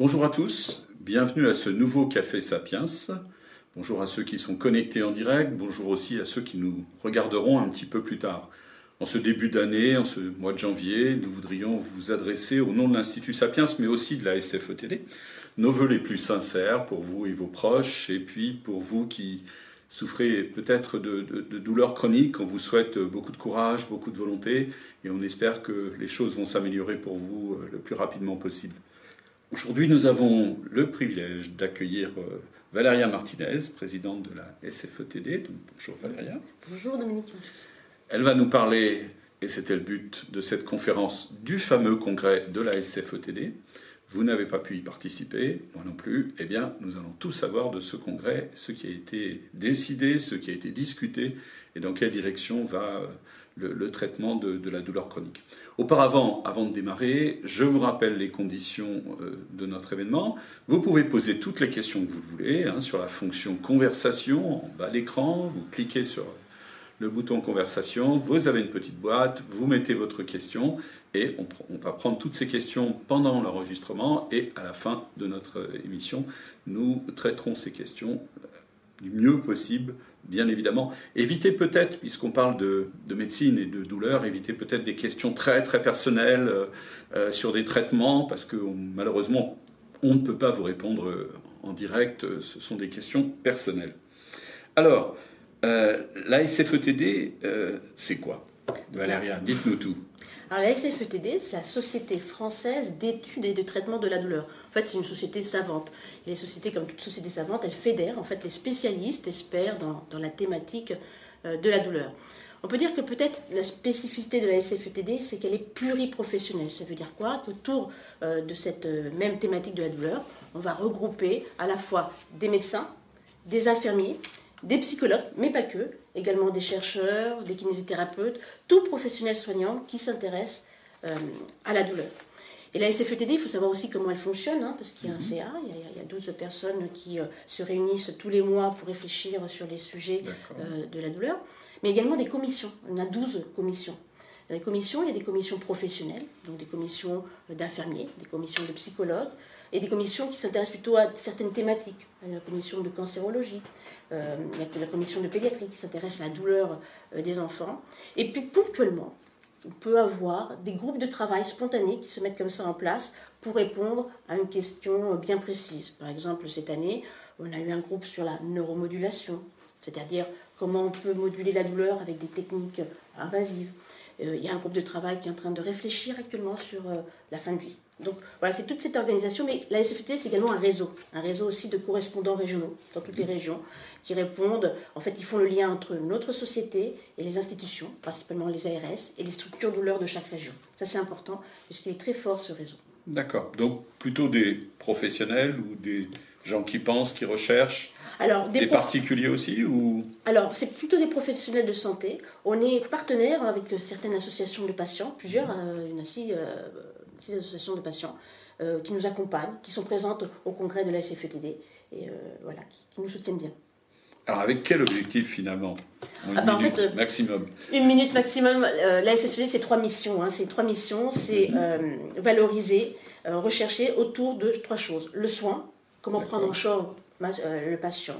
Bonjour à tous, bienvenue à ce nouveau Café Sapiens. Bonjour à ceux qui sont connectés en direct, bonjour aussi à ceux qui nous regarderont un petit peu plus tard. En ce début d'année, en ce mois de janvier, nous voudrions vous adresser au nom de l'Institut Sapiens, mais aussi de la SFETD, nos voeux les plus sincères pour vous et vos proches, et puis pour vous qui souffrez peut-être de, douleurs chroniques, on vous souhaite beaucoup de courage, beaucoup de volonté, et on espère que les choses vont s'améliorer pour vous le plus rapidement possible. Aujourd'hui, nous avons le privilège d'accueillir euh, Valéria Martinez, présidente de la SFETD. bonjour Valéria. Bonjour Dominique. Elle va nous parler, et c'était le but de cette conférence, du fameux congrès de la SFETD. Vous n'avez pas pu y participer, moi non plus. Eh bien, nous allons tout savoir de ce congrès, ce qui a été décidé, ce qui a été discuté, et dans quelle direction va le, traitement de, la douleur chronique. Auparavant, avant de démarrer, je vous rappelle les conditions euh, de notre événement. Vous pouvez poser toutes les questions que vous voulez hein, sur la fonction conversation en bas de l'écran. Vous cliquez sur le bouton conversation, vous avez une petite boîte, vous mettez votre question et on, va prendre toutes ces questions pendant l'enregistrement et à la fin de notre émission, nous traiterons ces questions euh, du mieux possible bien évidemment. Évitez peut-être, puisqu'on parle de, médecine et de douleur, évitez peut-être des questions très très personnelles euh, euh, sur des traitements, parce que malheureusement, on ne peut pas vous répondre euh, en direct, ce sont des questions personnelles. Alors, la SFETD, c'est quoi? Valéria, dites-nous tout. Alors la SFETD, c'est la Société française d'études et de traitement de la douleur. En fait, c'est une société savante. Les sociétés, comme toute société savante, elles fédèrent en fait les spécialistes, experts dans, dans la thématique euh, de la douleur. On peut dire que peut-être la spécificité de la SFETD, c'est qu'elle est pluriprofessionnelle. Ça veut dire quoi? Qu'autour euh, de cette euh, même thématique de la douleur, on va regrouper à la fois des médecins, des infirmiers, des psychologues, mais pas que, également des chercheurs, des kinésithérapeutes, tout professionnel soignant qui s'intéresse euh, à la douleur. Et la SFETD, il faut savoir aussi comment elle fonctionne, hein, parce qu'il y a un mhm. CA, il y a, 12 personnes qui euh, se réunissent tous les mois pour réfléchir sur les sujets euh, de la douleur, mais également des commissions. On a 12 commissions. Dans les commissions, il y a des commissions professionnelles, donc des commissions d'infirmiers, des commissions de psychologues, et des commissions qui s'intéressent plutôt à certaines thématiques. La commission de cancérologie, euh, il y a la commission de pédiatrie qui s'intéresse à la douleur euh, des enfants. Et puis ponctuellement, on peut avoir des groupes de travail spontanés qui se mettent comme ça en place pour répondre à une question bien précise. Par exemple, cette année, on a eu un groupe sur la neuromodulation, c'est-à-dire comment on peut moduler la douleur avec des techniques invasives. Euh, il y a un groupe de travail qui est en train de réfléchir actuellement sur la fin de vie. Donc voilà, c'est toute cette organisation, mais la SFT, c'est également un réseau, un réseau aussi de correspondants régionaux dans toutes les régions qui répondent, en fait, ils font le lien entre notre société et les institutions, principalement les ARS, et les structures douleurs de chaque région. Ça, c'est important, puisqu'il est très fort ce réseau. D'accord. Donc plutôt des professionnels ou des gens qui pensent, qui recherchent alors, des, particuliers aussi ou? Alors, c'est plutôt des professionnels de santé. On est partenaire avec certaines associations de patients, plusieurs, euh, une aussi, euh, six associations de patients euh, qui nous accompagnent, qui sont présentes au congrès de la SFETD et euh, voilà, qui, nous soutiennent bien. Alors avec quel objectif finalement? Une ah ben, minute euh, maximum. Une minute maximum. la SFETD, c'est trois missions. Hein. c'est trois missions. C'est mhm. valoriser, rechercher autour de trois choses. Le soin, comment prendre en charge le patient.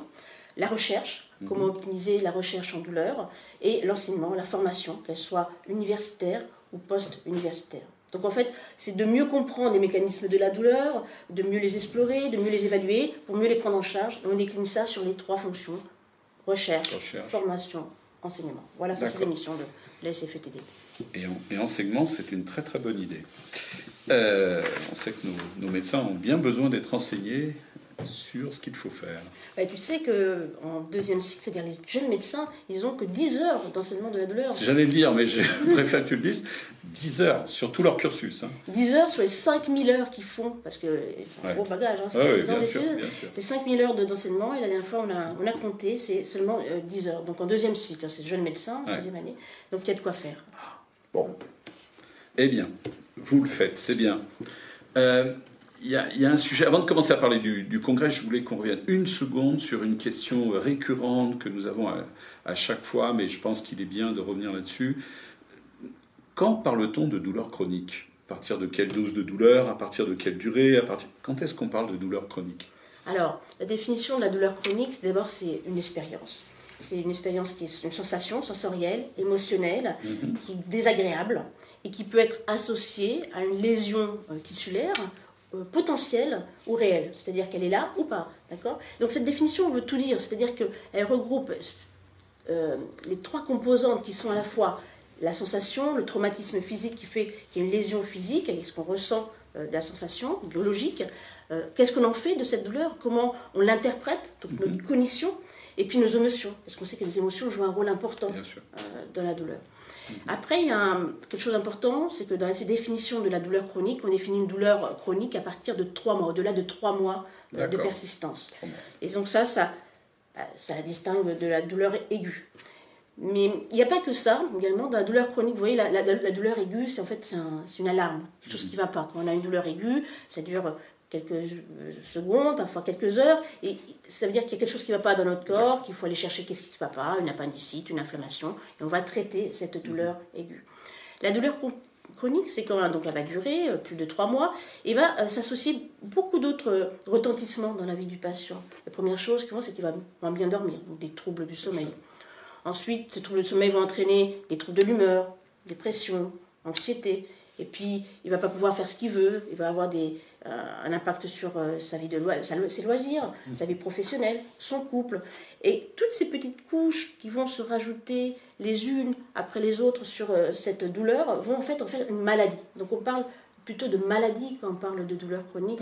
La recherche, mhm. comment optimiser la recherche en douleur. Et l'enseignement, la formation, qu'elle soit universitaire ou post-universitaire. Donc en fait, c'est de mieux comprendre les mécanismes de la douleur, de mieux les explorer, de mieux les évaluer, pour mieux les prendre en charge. Et on décline ça sur les trois fonctions recherche, formation, enseignement. Voilà, ça c'est la mission de la SFETD. Et, et enseignement, c'est une très très bonne idée. Euh, on sait que nos, nos médecins ont bien besoin d'être enseignés sur ce qu'il faut faire. tu sais qu'en deuxième cycle, c'est-à-dire les jeunes médecins, ils n'ont que 10 heures d'enseignement de la douleur. J'allais le dire, mais je préfère que tu le dises. 10 heures sur tout leur cursus. 10 hein. heures sur les 5000 heures qu'ils font, parce que c'est un gros bagage, hein, c'est C'est 5000 heures d'enseignement, et la dernière fois, on a, on a compté, c'est seulement 10 euh, heures. Donc en deuxième cycle, c'est jeunes médecins, en sixième année. Donc il y a de quoi faire. Bon. Eh bien, vous le faites, c'est bien. Euh, il y, a, un sujet, avant de commencer à parler du, congrès, je voulais qu'on revienne une seconde sur une question récurrente que nous avons à, chaque fois, mais je pense qu'il est bien de revenir là-dessus. Quand parle-t-on de douleur chronique partir de quelle dose de douleur? À partir de quelle durée? À partir... Quand est-ce qu'on parle de douleur chronique Alors, la définition de la douleur chronique, d'abord, c'est une expérience. C'est une expérience qui est une sensation sensorielle, émotionnelle, Mhm. qui est désagréable et qui peut être associée à une lésion euh, tissulaire potentielle ou réelle, c'est-à-dire qu'elle est là ou pas, d'accord? Donc cette définition veut tout dire, c'est-à-dire qu'elle regroupe euh, les trois composantes qui sont à la fois la sensation, le traumatisme physique qui fait qu'il y a une lésion physique, et ce qu'on ressent euh, de la sensation biologique, euh, qu'est-ce qu'on en fait de cette douleur, comment on l'interprète, donc notre cognition, et puis nos émotions, parce qu'on sait que les émotions jouent un rôle important euh, dans la douleur. Après, il y a un- quelque chose d'important, c'est que dans la définition de la douleur chronique, on définit une douleur chronique à partir de trois mois, au-delà de trois mois euh, de persistance. Et donc ça, ça, euh, ça la distingue de la douleur aiguë. Mais il n'y a pas que ça, également, dans la douleur chronique, vous voyez, la, la- la douleur aiguë, c'est en fait un- une alarme, quelque chose qui ne va pas. Quand on a une douleur aiguë, ça dure quelques euh, secondes, parfois quelques heures, et ça veut dire qu'il y a quelque chose qui ne va pas dans notre corps, qu'il faut aller chercher qu'est-ce qui ne va pas, une appendicite, une inflammation, et on va traiter cette douleur aiguë. La douleur chron- chronique, c'est quand donc elle va durer euh, plus de trois mois et va euh, s'associer beaucoup d'autres retentissements dans la vie du patient. La première chose c'est qu'il va moins bien dormir, donc des troubles du sommeil. Ensuite, ces troubles du sommeil vont entraîner des troubles de l'humeur, dépression, anxiété. Et puis, il va pas pouvoir faire ce qu'il veut. Il va avoir des, un impact sur euh, sa vie de lo- ses loisirs, sa vie professionnelle, son couple. Et toutes ces petites couches qui vont se rajouter les unes après les autres sur euh, cette douleur vont en fait en faire une maladie. Donc, on parle plutôt de maladie quand on parle de douleur chronique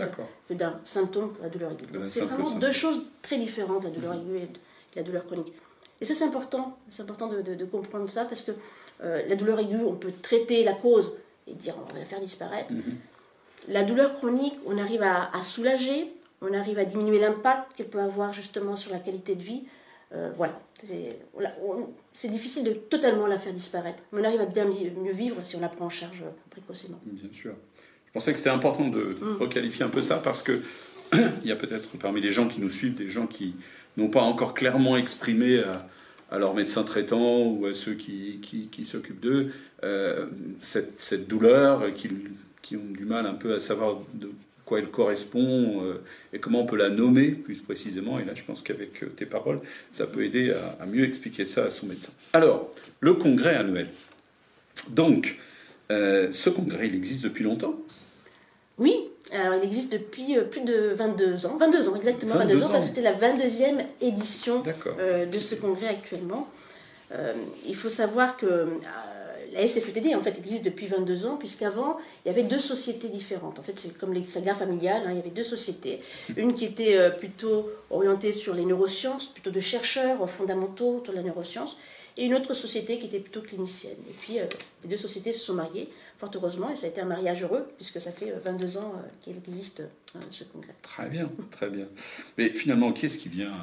que d'un symptôme de la douleur aiguë. Donc, C'est vraiment deux choses très différentes, la douleur aiguë et la douleur chronique. Et ça, c'est important. C'est important de, de- de comprendre ça parce que euh, la douleur aiguë, on peut traiter la cause et dire on va la faire disparaître. Mhm. La douleur chronique, on arrive à, à soulager, on arrive à diminuer l'impact qu'elle peut avoir justement sur la qualité de vie. Euh, voilà. C'est difficile de totalement la faire disparaître, mais on arrive à bien mi- mieux vivre si on la prend en charge euh, précocement. Bien sûr. Je pensais que c'était important de Mm. requalifier un peu ça parce que il y a peut-être parmi les gens qui nous suivent des gens qui n'ont pas encore clairement exprimé à, à leur médecin traitant ou à ceux qui, qui, qui s'occupent d'eux euh, cette, cette douleur, et qui, ont du mal un peu à savoir de quoi elle correspond euh, et comment on peut la nommer plus précisément. Et là, je pense qu'avec euh, tes paroles, ça peut aider à, à mieux expliquer ça à son médecin. Alors, le congrès annuel. Donc, euh, ce congrès, il existe depuis longtemps? Oui, alors il existe depuis plus de 22 ans, 22 ans exactement, 22 22, ans, ans. parce que c'était la 22e édition euh, de ce congrès actuellement. Il faut savoir que la SFETD existe depuis 22 ans, puisqu'avant il y avait deux sociétés différentes. En fait, c'est comme les sagas familiales, hein, il y avait deux sociétés. Une qui était euh, plutôt orientée sur les neurosciences, plutôt de chercheurs fondamentaux autour de la neuroscience, et une autre société qui était plutôt clinicienne. Et puis euh, les deux sociétés se sont mariées, fort heureusement, et ça a été un mariage heureux, puisque ça fait euh, 22 ans euh, qu'il existe euh, ce congrès. Très bien, très bien. Mais finalement, qui est-ce qui vient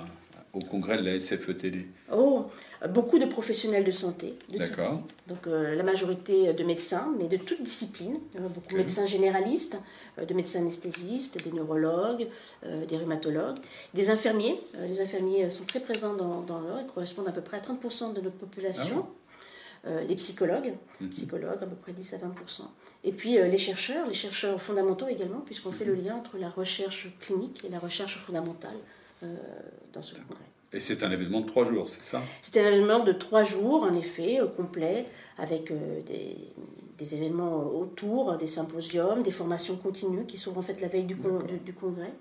au congrès de la SFETD Oh, beaucoup de professionnels de santé, D'accord. Donc euh, la majorité de médecins, mais de toutes disciplines, Euh, beaucoup de médecins généralistes, euh, de médecins anesthésistes, des neurologues, euh, des rhumatologues, des infirmiers. Les infirmiers sont très présents dans, dans l'heure, ils correspondent à peu près à 30% de notre population. Euh, les psychologues, Mhm. psychologues à peu près 10 à 20%. Et puis euh, les chercheurs, les chercheurs fondamentaux également, puisqu'on fait le Mhm. lien entre la recherche clinique et la recherche fondamentale euh, dans ce congrès. Et c'est un événement de trois jours, c'est ça? C'était un événement de trois jours, en effet, euh, complet, avec euh, des, des événements autour, des symposiums, des formations continues qui sont en fait la veille du, con- D'accord. du, du congrès.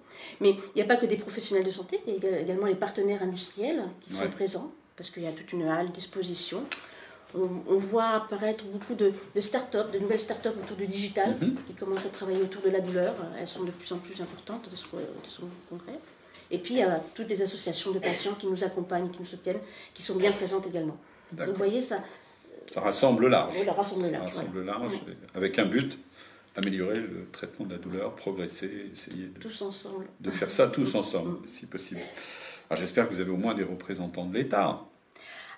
Mais il n'y a pas que des professionnels de santé, il y a également les partenaires industriels qui sont présents, parce qu'il y a toute une halle disposition. On, on voit apparaître beaucoup de, de start-up, de nouvelles start-up autour du digital, Mhm. qui commencent à travailler autour de la douleur. Elles sont de plus en plus importantes de ce, de ce congrès. Et puis, il y a toutes les associations de patients qui nous accompagnent, qui nous soutiennent, qui sont bien présentes également. Donc, vous voyez, ça, Ça rassemble large. on le rassemble Ça là. rassemble large, avec un but améliorer le traitement de la douleur, progresser, essayer de, Tous ensemble. de faire ça tous ensemble, si possible. Alors j'espère que vous avez au moins des représentants de l'État,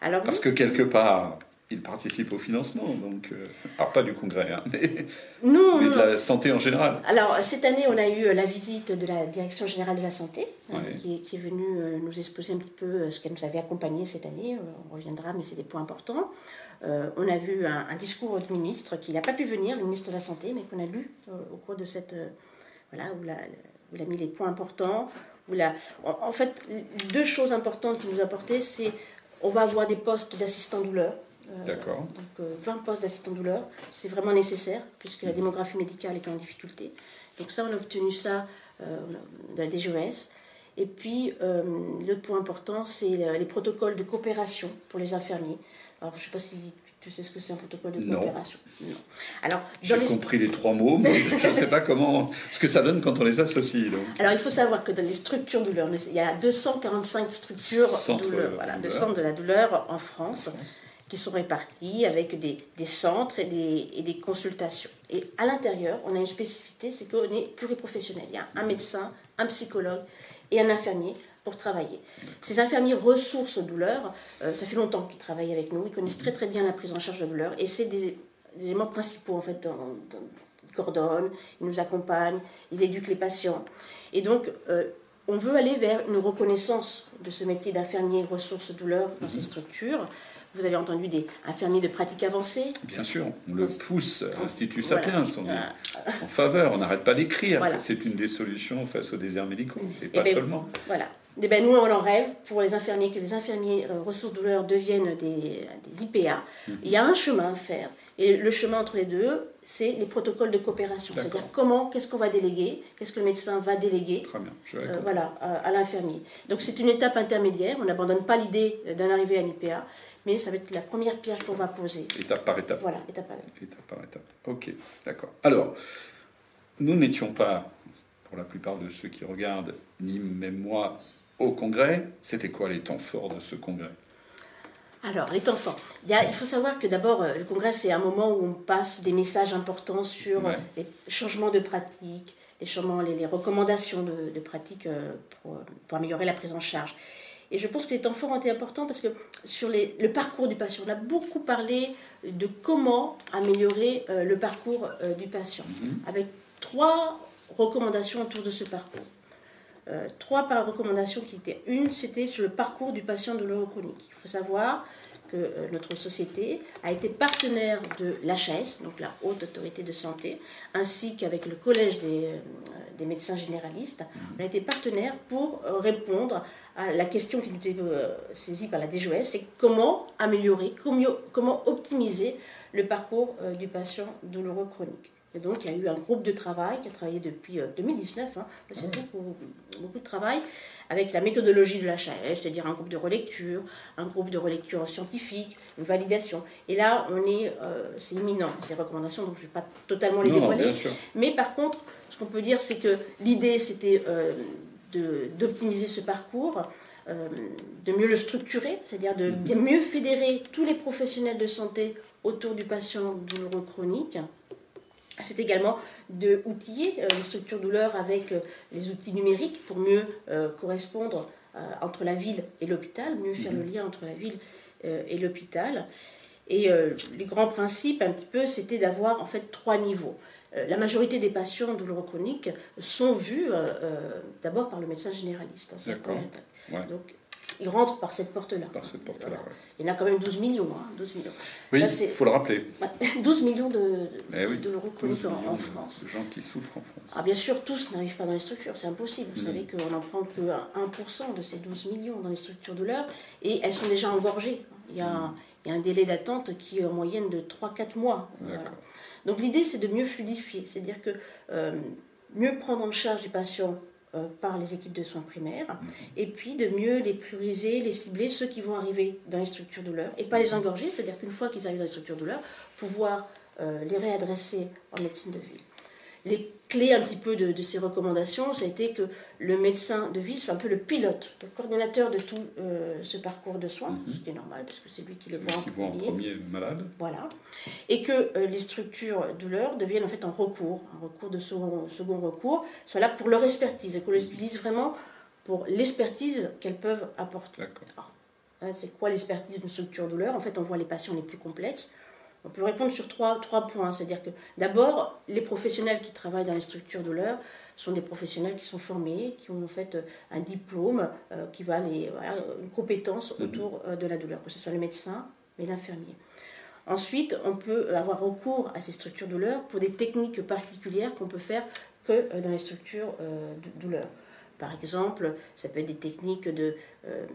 Alors, parce oui, que quelque part, il participe au financement, donc euh, alors pas du congrès, hein, mais, Non, mais non, de la santé en général. Alors, cette année, on a eu la visite de la Direction Générale de la Santé, hein, qui, est, qui est venue euh, nous exposer un petit peu euh, ce qu'elle nous avait accompagné cette année. Euh, On reviendra, mais c'est des points importants. Euh, on a vu un, un discours du ministre qui n'a pas pu venir, le ministre de la Santé, mais qu'on a lu euh, au cours de cette. euh, voilà, où, la- où il a mis les points importants. Où la, en, en fait, deux choses importantes qu'il nous a apportées, c'est on va avoir des postes d'assistants douleur. Euh, D'accord. donc euh, 20 postes d'assistants douleur, c'est vraiment nécessaire puisque la démographie médicale est en difficulté. Donc ça, on a obtenu ça euh, de la DGES. Et puis, euh, l'autre point important, c'est euh, les protocoles de coopération pour les infirmiers. Alors, je ne sais pas si tu sais ce que c'est un protocole de coopération. Non. Alors, J'ai les- compris les trois mots, mais je ne sais pas comment, ce que ça donne quand on les associe. Donc. Alors, il faut savoir que dans les structures douleur, il y a 245 structures douleur, voilà, de centres de la douleur en France qui sont répartis avec des, des centres et des, et des consultations. Et à l'intérieur, on a une spécificité, c'est qu'on est pluriprofessionnel. Il y a un médecin, un psychologue et un infirmier pour travailler. Ces infirmiers ressources douleur, euh, ça fait longtemps qu'ils travaillent avec nous, ils connaissent très très bien la prise en charge de la douleur et c'est des, des éléments principaux en fait dans, dans- ils coordonnent, ils nous accompagnent, ils éduquent les patients. Et donc, euh, on veut aller vers une reconnaissance de ce métier d'infirmier ressources douleur dans ces structures. Vous avez entendu des infirmiers de pratique avancée. Bien sûr, on le pousse, Institut Voilà. Sapiens, on est Euh, en faveur, on n'arrête pas d'écrire Voilà. c'est une des solutions face aux déserts médicaux, et pas ben, seulement. Voilà. Et ben, nous, on en rêve pour les infirmiers, que les infirmiers euh, ressources douleur deviennent des, des IPA. Mhm. Il y a un chemin à faire. Et le chemin entre les deux, c'est les protocoles de coopération. C'est-à-dire comment, qu'est-ce qu'on va déléguer, qu'est-ce que le médecin va déléguer Très bien, je euh, voilà, à, à l'infirmier. Donc c'est une étape intermédiaire. On n'abandonne pas l'idée d'en arriver à un IPA, mais ça va être la première pierre qu'on va poser. Étape par étape. Voilà, étape par étape. Étape par étape. Ok, d'accord. Alors, nous n'étions pas, pour la plupart de ceux qui regardent, ni même moi, au congrès. C'était quoi les temps forts de ce congrès? Alors, les temps forts. Il, y a- il faut savoir que d'abord, euh, le congrès, c'est un moment où on passe des messages importants sur Ouais. euh, les changements de pratiques, les, changements, les, les recommandations de, de pratiques euh, pour, pour améliorer la prise en charge. Et je pense que les temps forts ont été importants parce que sur les- le parcours du patient, on a beaucoup parlé de comment améliorer euh, le parcours euh, du patient, avec trois recommandations autour de ce parcours. Euh, trois par recommandations qui étaient. Une, c'était sur le parcours du patient douloureux chronique. Il faut savoir que euh, notre société a été partenaire de l'HAS, donc la Haute Autorité de Santé, ainsi qu'avec le Collège des, euh, des médecins généralistes. On a été partenaire pour euh, répondre à la question qui nous était saisie par la DGOS, c'est comment améliorer, comment, comment optimiser le parcours du patient douloureux chronique. Et donc, il y a eu un groupe de travail qui a travaillé depuis euh, 2019. hein. C'est beaucoup, beaucoup de travail avec la méthodologie de l'HAS, c'est-à-dire un groupe de relecture, un groupe de relecture scientifique, une validation. Et là, on est, euh, c'est imminent, ces recommandations, donc je ne vais pas totalement les Non, dévoiler. Mais par contre, ce qu'on peut dire, c'est que l'idée, c'était euh, d'optimiser ce parcours, euh, de mieux le structurer, c'est-à-dire de bien mieux fédérer tous les professionnels de santé autour du patient douloureux chronique. C'est également de outiller euh, les structures douleur avec euh, les outils numériques pour mieux euh, correspondre entre la ville et l'hôpital, mieux faire le lien entre la ville et l'hôpital. Et les grands principes, un petit peu, c'était d'avoir en fait trois niveaux. La majorité des patients douloureux chroniques sont vus d'abord par le médecin généraliste. hein, D'accord. Ouais. Donc, ils rentrent par cette porte-là. Par cette porte-là, Voilà. ouais. Il y en a quand même 12 millions. hein, 12 millions. Oui, il faut le rappeler. Ouais, 12 millions de, de, Eh oui, de douloureux 12 chroniques en, de- France. de gens qui souffrent en France. Ah, bien sûr, tous n'arrivent pas dans les structures, c'est impossible. Vous Mm. savez qu'on n'en prend que 1% de ces 12 millions dans les structures douleur et elles sont déjà engorgées. Il y a, un, il y a un délai d'attente qui est en moyenne de 3-4 mois. Voilà. Donc l'idée, c'est de mieux fluidifier, c'est-à-dire que euh, mieux prendre en charge les patients par les équipes de soins primaires, et puis de mieux les prioriser, les cibler, ceux qui vont arriver dans les structures douleur, et pas les engorger, c'est-à-dire qu'une fois qu'ils arrivent dans les structures douleur, pouvoir euh, les réadresser en médecine de ville. Les clés un petit peu de, de ces recommandations, ça a été que le médecin de ville soit un peu le pilote, le coordinateur de tout euh, ce parcours de soins, Mhm. ce qui est normal, puisque c'est lui qui le voit en qui voit en premier. malade. Voilà. Et que euh, les structures douleur deviennent en fait un recours, un recours de second, second recours, soit là pour leur expertise et qu'on les utilise vraiment pour l'expertise qu'elles peuvent apporter. D'accord. Alors, Hein, c'est quoi l'expertise d'une structure douleur? En fait, on voit les patients les plus complexes. On peut répondre sur trois, trois points. C'est-à-dire que d'abord, les professionnels qui travaillent dans les structures douleur sont des professionnels qui sont formés, qui ont en fait un diplôme, euh, qui va les, une compétence mhm. autour euh, de la douleur, que ce soit le médecin mais l'infirmier. Ensuite, on peut avoir recours à ces structures douleur pour des techniques particulières qu'on peut faire que euh, dans les structures de douleur. Par exemple, ça peut être des techniques de, euh,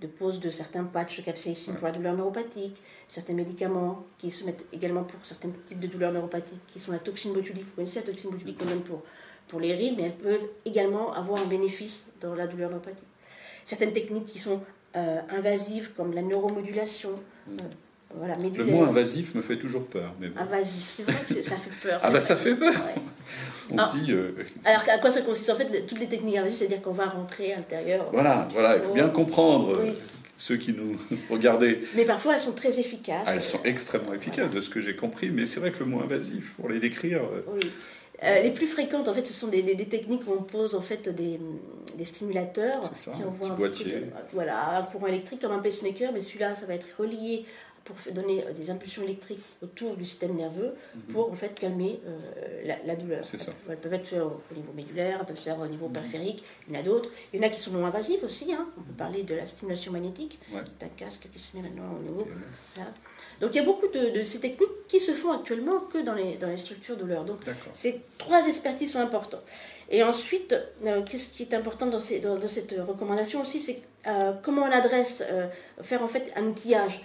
de pose de certains patchs capsaïcides pour la douleur neuropathique, certains médicaments qui se mettent également pour certains types de douleurs neuropathiques, qui sont la toxine botulique. Vous connaissez la toxine botulique qu'on donne pour, pour les rides, mais elles peuvent également avoir un bénéfice dans la douleur neuropathique. Certaines techniques qui sont euh, invasives, comme la neuromodulation. Mm. Le mot invasif me fait toujours peur. Mais Invasif, c'est vrai que ça fait peur. ah bah ça fait peur. On alors, dit, euh, alors à quoi ça consiste? En fait, toutes les techniques invasives, c'est-à-dire qu'on va rentrer à l'intérieur. Voilà, voilà, il faut bien comprendre. Euh, ceux qui nous regardaient. Mais parfois elles sont très efficaces. elles sont extrêmement efficaces de ce que j'ai compris, mais c'est vrai que le mot invasif, pour les décrire. Euh, oui. les plus fréquentes, en fait, ce sont des, des, techniques où on pose en fait des, des stimulateurs ça, qui envoient un, boîtier. voilà, un courant électrique comme un pacemaker, mais celui-là, ça va être relié pour donner euh, des impulsions électriques autour du système nerveux mhm. pour en fait calmer euh, la, douleur. Elles peuvent être faites au niveau médulaire, elles peuvent se faire au niveau mhm. périphérique, il y en a d'autres. Il y en a qui sont non invasives aussi, hein. on peut parler de la stimulation magnétique, c'est un casque qui se met maintenant au niveau. Donc il y a beaucoup de, ces techniques qui se font actuellement que dans les, dans les structures douleur. Donc ces trois expertises sont importantes. Et ensuite, euh, qu'est-ce qui est important dans, ces, dans, cette recommandation aussi, c'est comment on adresse, faire en fait un outillage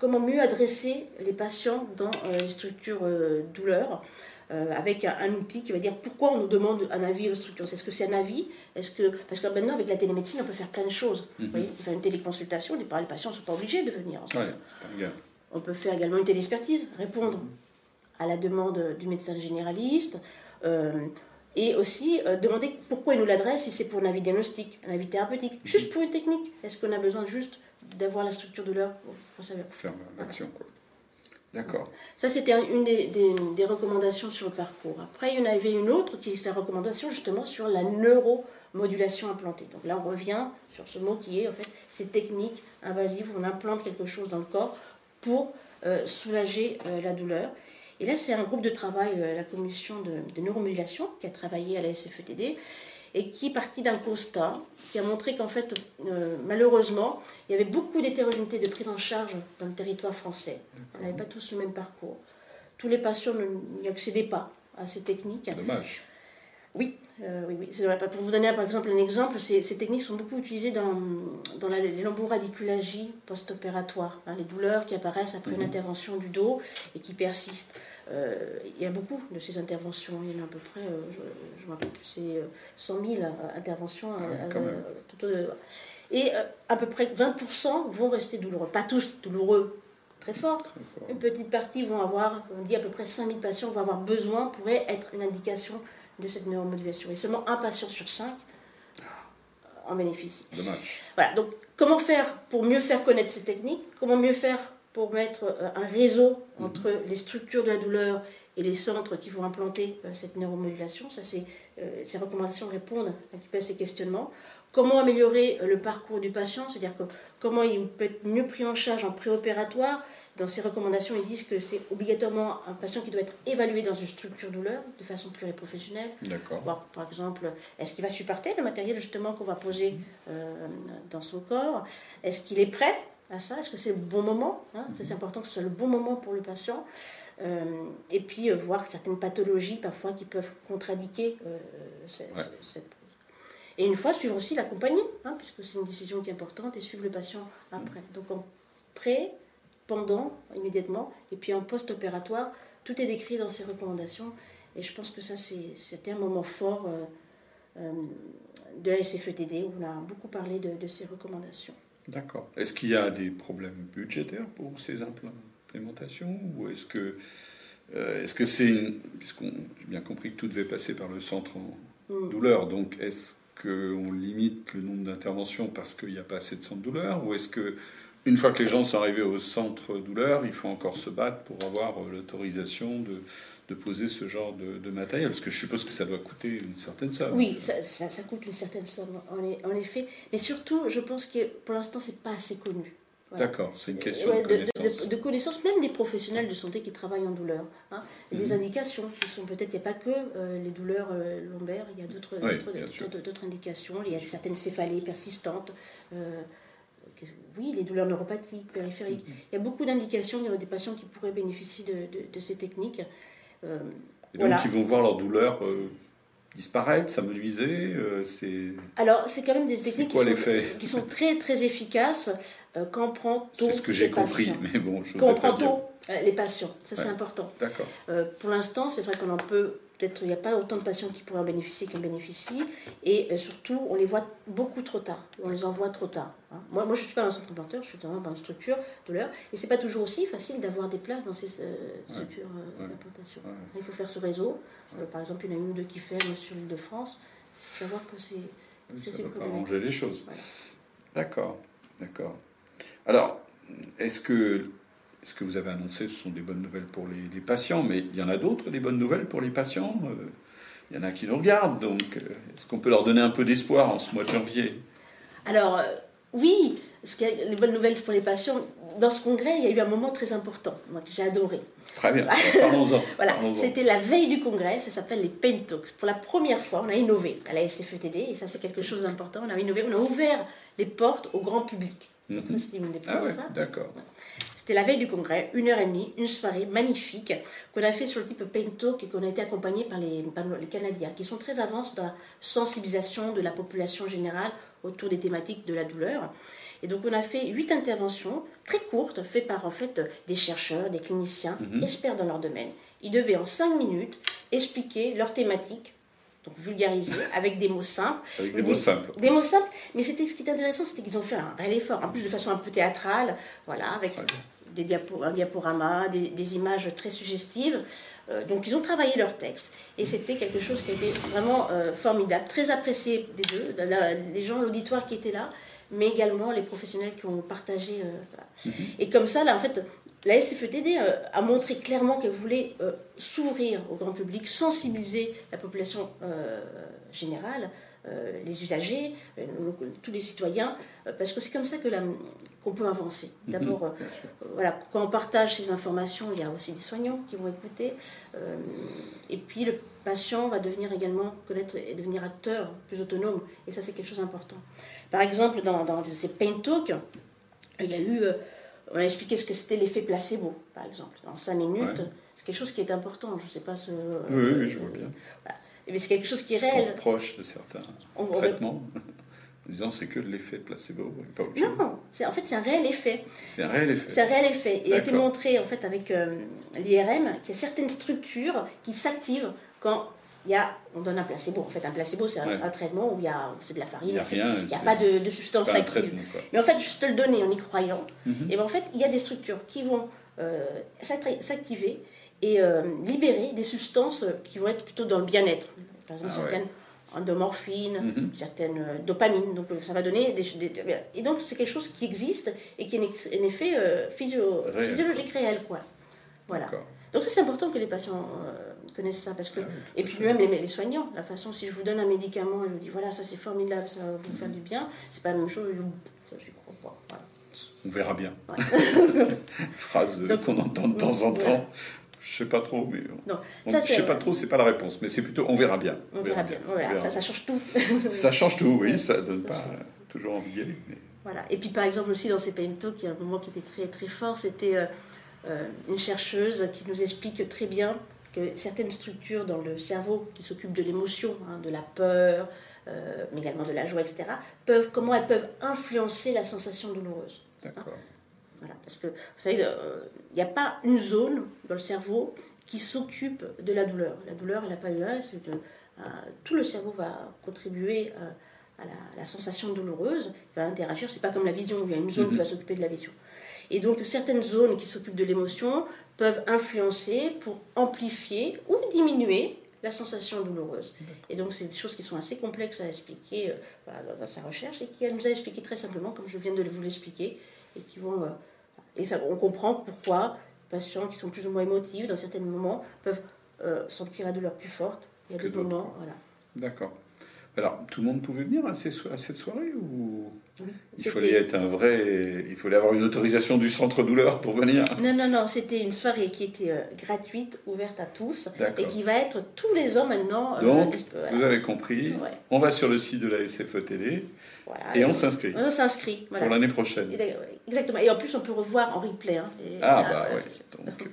comment mieux adresser les patients dans euh, les structures euh, douleurs euh, avec un, outil qui va dire pourquoi on nous demande un avis aux structures. Est-ce que c'est un avis Est-ce que parce que maintenant avec la télémédecine on peut faire plein de choses. Vous mhm. voyez, faire une téléconsultation, les patients ne sont pas obligés de venir. on peut faire également une téléexpertise, répondre mhm. à la demande du médecin généraliste. et aussi demander pourquoi il nous l'adresse, si c'est pour un avis diagnostique, un avis thérapeutique, mhm. juste pour une technique. Est-ce qu'on a besoin juste d'avoir la structure de l'heure pour, Faire l'action, quoi. D'accord. Ça, c'était une des, des, recommandations sur le parcours. Après, il y en avait une autre qui est la recommandation justement sur la neuromodulation implantée. Donc là, on revient sur ce mot qui est en fait ces techniques invasives où on implante quelque chose dans le corps pour euh, soulager euh, la douleur. Et là, c'est un groupe de travail, euh, la commission de, de, neuromodulation, qui a travaillé à la SFETD et qui est parti d'un constat qui a montré qu'en fait, euh, malheureusement, il y avait beaucoup d'hétérogénéité de prise en charge dans le territoire français. On n'avait pas tous le même parcours. Tous les patients n'y accédaient pas à ces techniques. Dommage. Oui, euh, oui, oui. Pour vous donner par exemple un exemple, ces, techniques sont beaucoup utilisées dans, dans la, les lomboradiculagies post-opératoires, hein, les douleurs qui apparaissent après une mhm. intervention du dos et qui persistent. Euh, il y a beaucoup de ces interventions, il y en a à peu près, euh, je, me rappelle plus, c'est 100 000 interventions. Ah et à peu près 20% vont rester douloureux. Pas tous douloureux très fort. Une petite partie vont avoir, on dit à peu près 5000 patients vont avoir besoin, pourrait être une indication de cette neuromodulation. Et seulement un patient sur cinq en bénéficie. Dommage. Voilà, donc comment faire pour mieux faire connaître ces techniques? Comment mieux faire pour mettre euh, un réseau mhm. entre les structures de la douleur et les centres qui vont implanter euh, cette neuromodulation Ça, c'est, euh, ces recommandations répondent un petit peu à ces questionnements. Comment améliorer le parcours du patient? C'est-à-dire que comment il peut être mieux pris en charge en préopératoire? Dans ces recommandations, ils disent que c'est obligatoirement un patient qui doit être évalué dans une structure douleur de façon pluriprofessionnelle. D'accord. par exemple, est-ce qu'il va supporter le matériel justement qu'on va poser euh, dans son corps? Est-ce qu'il est prêt à ça Est-ce que c'est le bon moment hein? C'est important que ce soit le bon moment pour le patient. Euh, et puis euh, voir certaines pathologies parfois qui peuvent contre-indiquer cette, cette, Et une fois, suivre aussi la compagnie, hein, puisque c'est une décision qui est importante, et suivre le patient après. Donc en pré, pendant, immédiatement, et puis en post-opératoire, tout est décrit dans ces recommandations. Et je pense que ça, c'était un moment fort euh, euh, de la SFETD, où on a beaucoup parlé de, ces recommandations. D'accord. Est-ce qu'il y a des problèmes budgétaires pour ces implémentations Ou est-ce que euh, est-ce que c'est puisqu'on j'ai bien compris que tout devait passer par le centre en mm. douleur, donc est-ce qu'on limite le nombre d'interventions parce qu'il n'y a pas assez de centres douleur, ou est-ce que une fois que les gens sont arrivés au centre douleur, il faut encore se battre pour avoir euh, l'autorisation de, de poser ce genre de, matériel Parce que je suppose que ça doit coûter une certaine somme. Oui, ça, ça, coûte une certaine somme, en, effet. Mais surtout, je pense que pour l'instant, c'est pas assez connu. D'accord, c'est une question de, connaissance. De, connaissance, même des professionnels de santé qui travaillent en douleur. Hein. A des mhm. indications qui sont peut-être, il n'y a pas que euh, les douleurs euh, lombaires, il y a d'autres indications. Il y a certaines céphalées persistantes. Euh, oui, les douleurs neuropathiques, périphériques. Mhm. Il y a beaucoup d'indications il y a des patients qui pourraient bénéficier de, ces techniques. Et donc, ils vont voir leur douleur disparaître, s'amenuiser euh, c'est... Alors, c'est quand même des techniques qui, sont, qui, sont, très très efficaces euh, quand on prend tôt C'est ce que j'ai compris, mais bon, je Quand on prend tôt euh, les patients, ça c'est important. D'accord. pour l'instant, c'est vrai qu'on en peut peut-être il n'y a pas autant de patients qui pourraient en bénéficier qu'en bénéficient. Et euh, surtout, on les voit beaucoup trop tard. On les envoie trop tard. Hein. Moi, moi, je ne suis pas un centre implanteur, je suis dans une structure de l'heure. Et ce n'est pas toujours aussi facile d'avoir des places dans ces euh, structures euh, d'implantation. Il faut faire ce réseau. par exemple, il y en a une ou deux qui ferment sur l'île de France. Il faut savoir que c'est. ça ne pas arranger les choses. D'accord, d'accord. Alors, est-ce que ce que vous avez annoncé, ce sont des bonnes nouvelles pour les, patients, mais il y en a d'autres, des bonnes nouvelles pour les patients. Euh, il y en a qui nous regardent, donc euh, est-ce qu'on peut leur donner un peu d'espoir en ce mois de janvier? Alors, euh, oui, les bonnes nouvelles pour les patients, dans ce congrès, il y a eu un moment très important, moi, que j'ai adoré. Très bien, parlons-en. voilà, c'était la veille du congrès, ça s'appelle les Pain Talks. Pour la première fois, on a innové à la SFETD, et ça c'est quelque chose d'important, on a innové, on a ouvert les portes au grand public. Mhm. ah ouais, d'accord. C'était la veille du congrès, une heure et demie, une soirée magnifique qu'on a fait sur le type Paint Talk et qu'on a été accompagné par les, les Canadiens qui sont très avancés dans la sensibilisation de la population générale autour des thématiques de la douleur. Et donc on a fait huit interventions très courtes, faites par en fait des chercheurs, des cliniciens, mhm. experts dans leur domaine. Ils devaient en cinq minutes expliquer leur thématique donc vulgarisé, avec des mots simples. Avec des, mots simples. Des mots simples, mais c'était ce qui est intéressant, c'était qu'ils ont fait un réel effort, en plus de façon un peu théâtrale, voilà, avec des un diaporama, des, images très suggestives. Euh, donc ils ont travaillé leur texte et c'était quelque chose qui a été vraiment euh, formidable, très apprécié des deux, les gens, l'auditoire qui était là, mais également les professionnels qui ont partagé. Euh, mm-hmm. Et comme ça, là, en fait, la SFETD euh, a montré clairement qu'elle voulait euh, s'ouvrir au grand public, sensibiliser la population générale, les usagers, tous les citoyens, parce que c'est comme ça que qu'on peut avancer. Mhm, D'abord, voilà, quand on partage ces informations, il y a aussi des soignants qui vont écouter, et puis le patient va devenir également connaître et devenir acteur plus autonome, et ça c'est quelque chose d'important. Par exemple, dans, dans ces pain talks, il y a eu on a expliqué ce que c'était l'effet placebo, par exemple, en cinq minutes. C'est quelque chose qui est important. Je ne sais pas ce. Oui, oui, je vois bien. Mais c'est quelque chose qui est réel. proche de certains traitements. En disant c'est que l'effet placebo, pas autre chose. Non, en fait c'est un réel effet. C'est un réel effet. C'est un réel effet. Il a été montré en fait avec euh, l'IRM qu'il y a certaines structures qui s'activent quand il y a, on donne un placebo. En fait, un placebo, c'est un, traitement où il y a, c'est de la farine. Il n'y a, pas de, de substance active. Mais en fait, juste le donner en y croyant, mhm. et ben, en fait, il y a des structures qui vont euh, s'activer et euh, libérer des substances qui vont être plutôt dans le bien-être. Par exemple, ah certaines endomorphines, mhm. certaines euh, dopamines. Donc, ça va donner des, Et donc, c'est quelque chose qui existe et qui est un effet physiologique réel, quoi. Voilà. Donc, ça, c'est important que les patients connaissent ça. Parce que, ah et puis même les, les, soignants, la façon, si je vous donne un médicament et je vous dis voilà, ça c'est formidable, ça va vous faire du bien, c'est pas la même chose. Ça, crois pas. On verra bien. Phrase qu'on entend de temps en temps. Je sais pas trop, mais non, ça, je sais pas trop, c'est pas la réponse, mais c'est plutôt on verra bien. On, verra, bien. Ça, ça, change tout. ça change tout, oui, ça donne pas toujours envie d'y aller. Voilà. Et puis par exemple aussi dans ces pain talks, il y a un moment qui était très très fort, c'était euh, euh, une chercheuse qui nous explique très bien que certaines structures dans le cerveau qui s'occupent de l'émotion, hein, de la peur, euh, mais également de la joie, etc., peuvent, comment elles peuvent influencer la sensation douloureuse. D'accord. Voilà, parce que vous savez, il euh, n'y a pas une zone dans le cerveau qui s'occupe de la douleur. La douleur, elle n'a pas eu un, c'est euh, tout le cerveau va contribuer à la, sensation douloureuse, il va interagir. C'est pas comme la vision où il y a une zone qui va mhm. s'occuper de la vision. Et donc certaines zones qui s'occupent de l'émotion peuvent influencer pour amplifier ou diminuer la sensation douloureuse. Et donc c'est des choses qui sont assez complexes à expliquer euh, dans, sa recherche et qui nous a expliqué très simplement, comme je viens de vous l'expliquer, et qui vont... Euh, et ça, on comprend pourquoi patients qui sont plus ou moins émotifs dans certains moments peuvent sentir la douleur plus forte. Il y a Que des moments, voilà. D'accord. Alors, tout le monde pouvait venir à, ces so- à cette soirée ou il fallait être un vrai, il fallait avoir une autorisation du centre douleur pour venir? Non, non, non, c'était une soirée qui était euh, gratuite, ouverte à tous, et qui va être tous les ans maintenant. euh, Donc, voilà. Vous avez compris. Ouais, On va sur le site de la SFETD voilà. et on s'inscrit on s'inscrit. Voilà. pour l'année prochaine. Et Exactement. Et en plus, on peut revoir en replay. hein. Et Ah voilà, bah ouais. Donc, euh,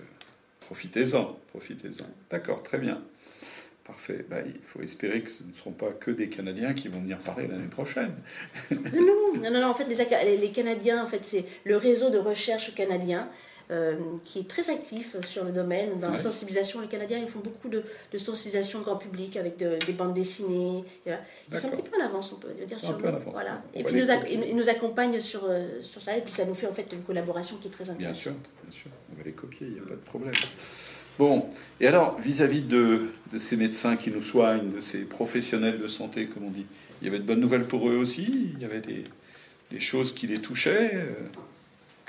profitez-en, profitez-en. D'accord, très bien. Parfait. Bah, il faut espérer que ce ne seront pas que des Canadiens qui vont venir parler l'année prochaine. Non, non, non, en fait, les Canadiens, en fait, c'est le réseau de recherche canadien euh, qui est très actif sur le domaine, dans la sensibilisation. Les Canadiens, ils font beaucoup de, de sensibilisation grand public avec de- des bandes dessinées. Ils sont un petit peu en avance, on peut dire. Un sur peu en avance. Voilà. On Et puis, ils nous, ils accompagnent sur, euh, sur ça, et puis ça nous fait en fait une collaboration qui est très Bien sûr, intéressante. bien sûr. On va les copier, il n'y a pas de problème. Bon, et alors, vis-à-vis de, de ces médecins qui nous soignent, de ces professionnels de santé, comme on dit, il y avait de bonnes nouvelles pour eux aussi? Il y avait des, des choses qui les touchaient euh,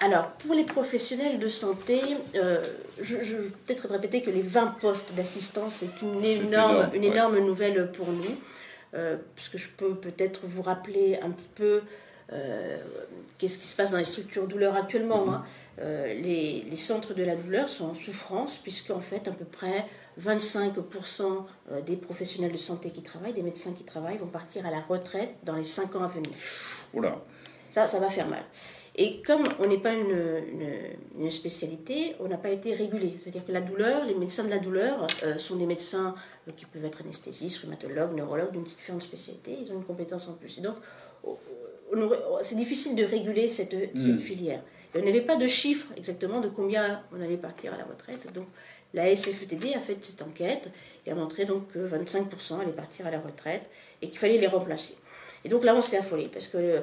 Alors, pour les professionnels de santé, euh, je, je vais peut-être répéter que les 20 postes d'assistance, c'est une énorme, énorme, une ouais. énorme nouvelle pour nous. Euh, puisque je peux peut-être vous rappeler un petit peu euh, qu'est-ce qui se passe dans les structures douleur actuellement. Mhm. hein. Euh, les, les centres de la douleur sont en souffrance, puisqu'en fait, à peu près 25% des professionnels de santé qui travaillent, des médecins qui travaillent, vont partir à la retraite dans les 5 ans à venir. Oula, Ça, ça va faire mal. Et comme on n'est pas une, une- une spécialité, on n'a pas été régulé. C'est-à-dire que la douleur, les médecins de la douleur euh, sont des médecins euh, qui peuvent être anesthésistes, rhumatologues, neurologues, d'une différente spécialité. Ils ont une compétence en plus. Et donc, c'est difficile de réguler cette, cette filière. Et on n'avait pas de chiffre exactement de combien on allait partir à la retraite. Donc, la SFETD a fait cette enquête et a montré donc que 25% allaient partir à la retraite et qu'il fallait les remplacer. Et donc là, on s'est affolé parce que euh,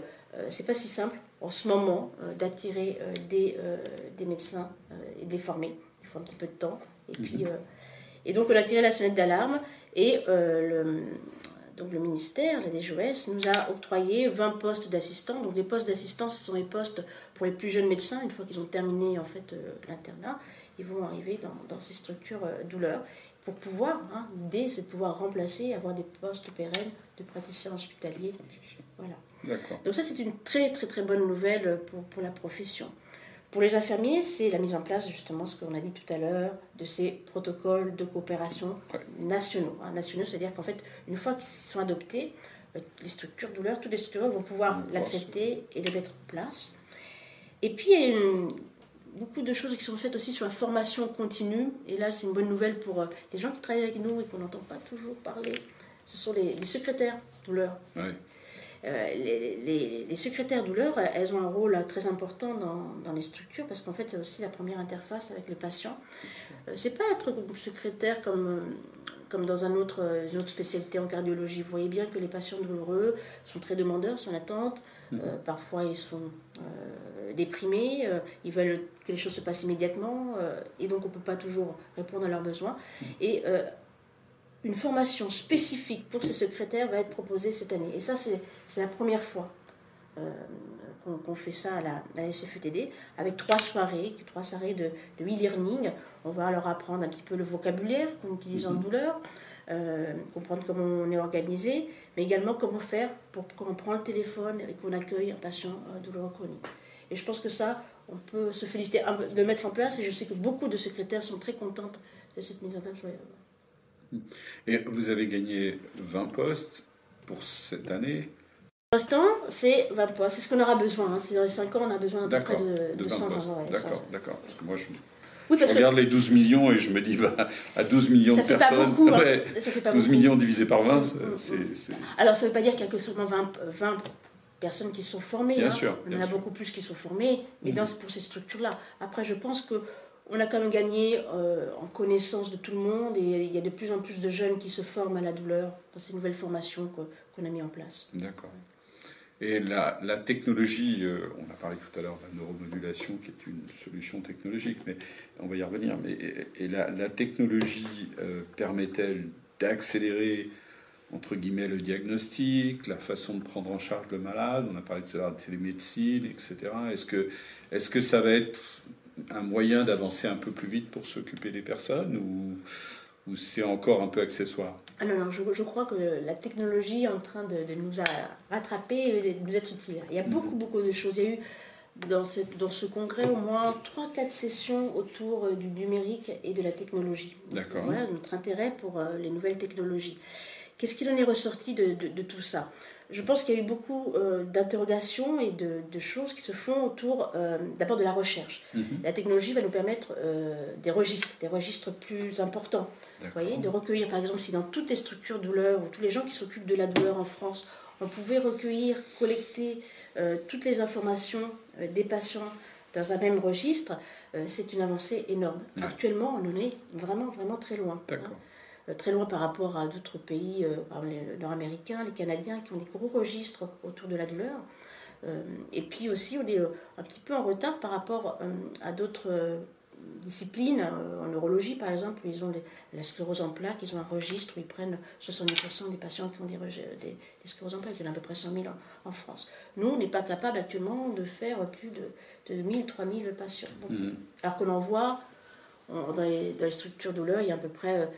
c'est pas si simple en ce moment euh, d'attirer euh, des, euh, des médecins et de les former. Il faut un petit peu de temps. Et, puis, euh, et donc, on a tiré la sonnette d'alarme et le, donc le ministère, la DGOS, nous a octroyé 20 postes d'assistants. Donc, les postes d'assistants, ce sont les postes pour les plus jeunes médecins. Une fois qu'ils ont terminé en fait euh, l'internat, ils vont arriver dans, dans ces structures euh, douleurs pour pouvoir, hein, l'idée c'est de pouvoir remplacer, avoir des postes pérennes de praticiens hospitaliers. Voilà. Donc ça, c'est une très très très bonne nouvelle pour, pour la profession. Pour les infirmiers, c'est la mise en place, justement, ce qu'on a dit tout à l'heure, de ces protocoles de coopération nationaux. hein. nationaux, c'est-à-dire qu'en fait, une fois qu'ils sont adoptés, euh, les structures douleurs, toutes les structures vont pouvoir Vont pouvoir l'accepter et les mettre en place. Et puis, il y a une- beaucoup de choses qui sont faites aussi sur la formation continue. Et là, c'est une bonne nouvelle pour euh, les gens qui travaillent avec nous et qu'on n'entend pas toujours parler. Ce sont les, les secrétaires douleurs. Ouais. Euh, les, les- les secrétaires douleurs, elles ont un rôle euh, très important dans, dans les structures parce qu'en fait, c'est aussi la première interface avec les patients. Euh, c'est pas être secrétaire comme, euh, comme dans un autre, euh, une autre spécialité en cardiologie. Vous voyez bien que les patients douloureux sont très demandeurs, sont en attente. Euh, parfois, ils sont euh, déprimés, euh, ils veulent que les choses se passent immédiatement euh, et donc on ne peut pas toujours répondre à leurs besoins. Et euh, une formation spécifique pour ces secrétaires va être proposée cette année. Et ça, c'est la première fois euh, qu'on qu'on fait ça à la, à la SFETD, avec trois soirées, trois soirées de, de e-learning. On va leur apprendre un petit peu le vocabulaire qu'on utilise en douleur, euh, comprendre comment on est organisé, mais également comment faire pour quand on prend le téléphone et qu'on accueille un patient euh, douloureux chronique. Et je pense que ça, on peut se féliciter de le mettre en place, et je sais que beaucoup de secrétaires sont très contentes de cette mise en place. Et vous avez gagné 20 postes pour cette année Pour l'instant, c'est 20 postes. C'est ce qu'on aura besoin. hein. C'est dans les 5 ans, on a besoin à peu près de, de de 20 100 postes. ouais, D'accord, 100. d'accord. Parce que moi, je, Oui, je parce que regarde les 12 millions et je me dis, bah, à 12 millions ça de personnes, beaucoup. hein. ouais, Ça fait pas 12 beaucoup. millions divisé par 20, c'est- Mm, mm, c'est... Alors, ça ne veut pas dire qu'il n'y a que seulement 20, 20 personnes qui sont formées. Bien hein. sûr, On bien en a sûr. beaucoup plus qui sont formées, mais Mhm. dans, pour ces structures-là. Après, je pense que on a quand même gagné euh, en connaissance de tout le monde et il y a de plus en plus de jeunes qui se forment à la douleur dans ces nouvelles formations qu'on a mis en place. D'accord. Et la, technologie, euh, on a parlé tout à l'heure de la neuromodulation, qui est une solution technologique, mais on va y revenir. Mais, et, la, technologie euh, permet-elle d'accélérer, entre guillemets, le diagnostic, la façon de prendre en charge le malade? On a parlé tout à l'heure de télémédecine, etc. Est-ce que, est que ça va être un moyen d'avancer un peu plus vite pour s'occuper des personnes ou, ou c'est encore un peu accessoire? Ah non, non, je, je, crois que la technologie est en train de, nous rattraper et de nous être utile. Il y a mhm. beaucoup, beaucoup de choses. Il y a eu dans, ce congrès au moins 3-4 sessions autour euh, du numérique et de la technologie. D'accord. Voilà notre intérêt pour euh, les nouvelles technologies. Qu'est-ce qu'il en est ressorti de, de, tout ça? Je pense qu'il y a eu beaucoup euh, d'interrogations et de, de, choses qui se font autour d'abord de la recherche. Mhm. La technologie va nous permettre des registres, des registres plus importants. Vous voyez, de recueillir, par exemple, si dans toutes les structures douleur ou tous les gens qui s'occupent de la douleur en France, on pouvait recueillir, collecter euh, toutes les informations euh, des patients dans un même registre, euh, c'est une avancée énorme. Actuellement, on en est vraiment, vraiment très loin. Hein. Très loin par rapport à d'autres pays, les nord-américains, les canadiens, qui ont des gros registres autour de la douleur. et puis aussi, on est un petit peu en retard par rapport à d'autres disciplines, euh, en neurologie par exemple, ils ont la sclérose en plaques, ils ont un registre où ils prennent 70% des patients qui ont des, des, scléroses en plaques, il y en a à peu près 100 000 en, France. Nous, on n'est pas capable actuellement de faire plus de, de 1000, 3000 patients. Mhm. Alors que l'on voit, dans les, dans les, structures douleur, il y a à peu près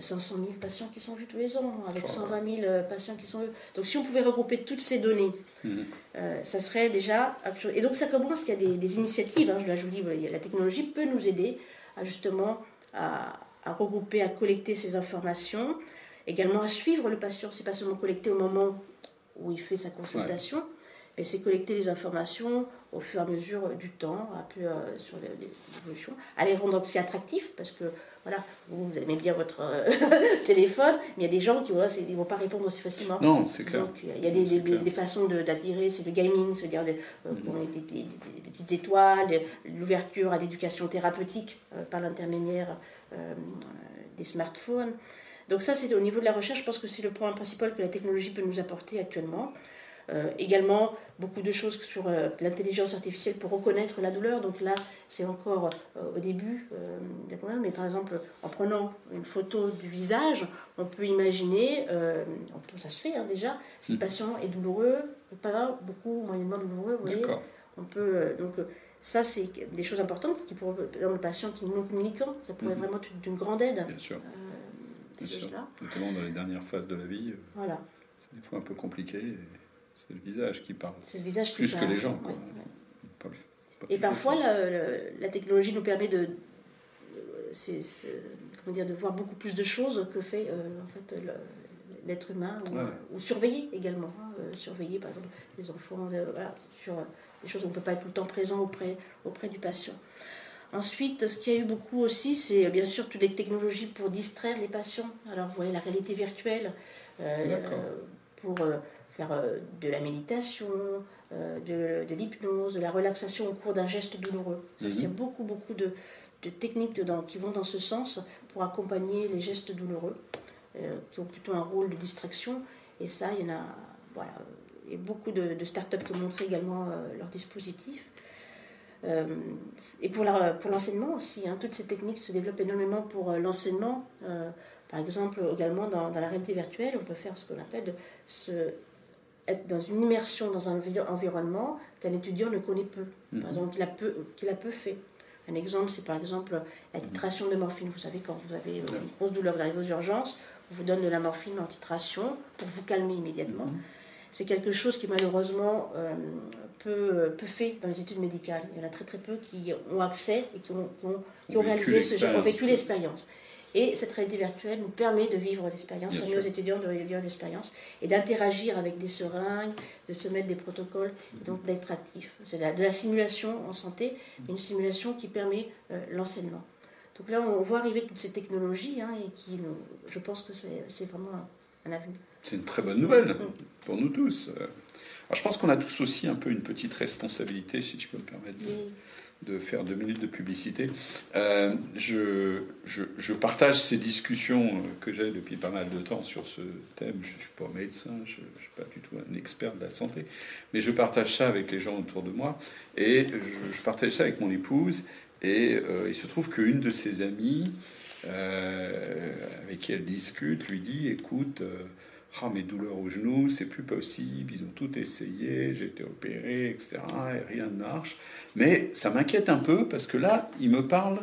500 euh, 000 patients qui sont vus tous les ans, avec 120 000 euh, patients qui sont vus. Donc si on pouvait regrouper toutes ces données, mhm. euh, ça serait déjà... Et donc ça commence, il y a des, initiatives, hein, je, vous dis, la technologie peut nous aider à justement à, regrouper, à collecter ces informations, également à suivre le patient. C'est pas seulement collecter au moment où il fait sa consultation, mais c'est collecter les informations au fur et à mesure du temps, un peu sur l'évolution, à les rendre aussi attractifs, parce que voilà, vous, aimez bien votre euh, téléphone, mais il y a des gens qui ne vont pas répondre aussi facilement. Non, c'est clair. Donc, il y a des, des, façons d'attirer, c'est le gaming, c'est-à-dire euh, des, petites étoiles, l'ouverture à l'éducation thérapeutique euh, par l'intermédiaire des smartphones. Donc ça, c'est au niveau de la recherche, je pense que c'est le point principal que la technologie peut nous apporter actuellement. Euh, également, beaucoup de choses sur euh, l'intelligence artificielle pour reconnaître la douleur. Donc là, c'est encore euh, au début, mais par exemple, en prenant une photo du visage, on peut imaginer, ça se fait hein, déjà, si le hmm. patient est douloureux, pas beaucoup, moyennement douloureux, vous voyez. On peut, donc, ça, c'est des choses importantes qui, pour le patient qui est non communicant, ça pourrait hmm. vraiment être d'une grande aide. Bien sûr. Bien sûr. Notamment dans les dernières phases de la vie. Voilà. C'est des fois un peu compliqué. C'est le visage qui parle. C'est le visage Plus qui que les gens. et parfois, la, technologie nous permet de, comment dire, de voir beaucoup plus de choses que fait euh, en fait, l'être humain, ou, surveiller également. Hein, euh, surveiller, par exemple, les enfants, voilà, sur des choses où on ne peut pas être tout le temps présent auprès, auprès du patient. Ensuite, ce qu'il y a eu beaucoup aussi, c'est bien sûr toutes les technologies pour distraire les patients. Alors, vous voyez, la réalité virtuelle, euh, pour faire euh, de la méditation, euh, de, l'hypnose, de la relaxation au cours d'un geste douloureux. Y a beaucoup, beaucoup de, techniques qui vont dans ce sens pour accompagner les gestes douloureux, euh, qui ont plutôt un rôle de distraction. Et ça, il y en a, voilà, a beaucoup de, de startups qui ont montré également leurs dispositifs. et pour l'enseignement pour aussi, hein, toutes ces techniques se développent énormément pour l'enseignement. par exemple, également dans, dans, la réalité virtuelle, on peut faire ce qu'on appelle ce être dans une immersion dans un environnement qu'un étudiant ne connaît peu, par exemple, qu'il a peu, qu'il a peu fait. Un exemple, c'est par exemple la titration de morphine. Vous savez, quand vous avez une grosse douleur, vous arrivez aux urgences, on vous donne de la morphine en titration pour vous calmer immédiatement. Mhm. C'est quelque chose qui malheureusement euh, peu, peu, fait dans les études médicales. Il y en a très très peu qui ont accès et qui ont, qui ont, réalisé ce genre, ont vécu l'expérience. Et cette réalité virtuelle nous permet de vivre l'expérience, permet aux étudiants de vivre l'expérience et d'interagir avec des seringues, de se mettre des protocoles, donc d'être actif. C'est de la simulation en santé, une simulation qui permet euh, l'enseignement. Donc là, on voit arriver toutes ces technologies hein, et qui, je pense que c'est vraiment un, avenir. C'est une très bonne nouvelle mm. pour nous tous. Alors, je pense qu'on a tous aussi un peu une petite responsabilité, si je peux me permettre de faire deux minutes de publicité. Euh, je, je, partage ces discussions euh, que j'ai depuis pas mal de temps sur ce thème. Je ne suis pas médecin, je ne suis pas du tout un expert de la santé, mais je partage ça avec les gens autour de moi et je, partage ça avec mon épouse. Et euh, il se trouve qu'une de ses amies, avec qui elle discute, lui dit Écoute, ah, mes douleurs au genou, c'est plus possible, ils ont tout essayé, j'ai été opéré, etc. Et rien ne marche. Mais ça m'inquiète un peu parce que là, il me parle.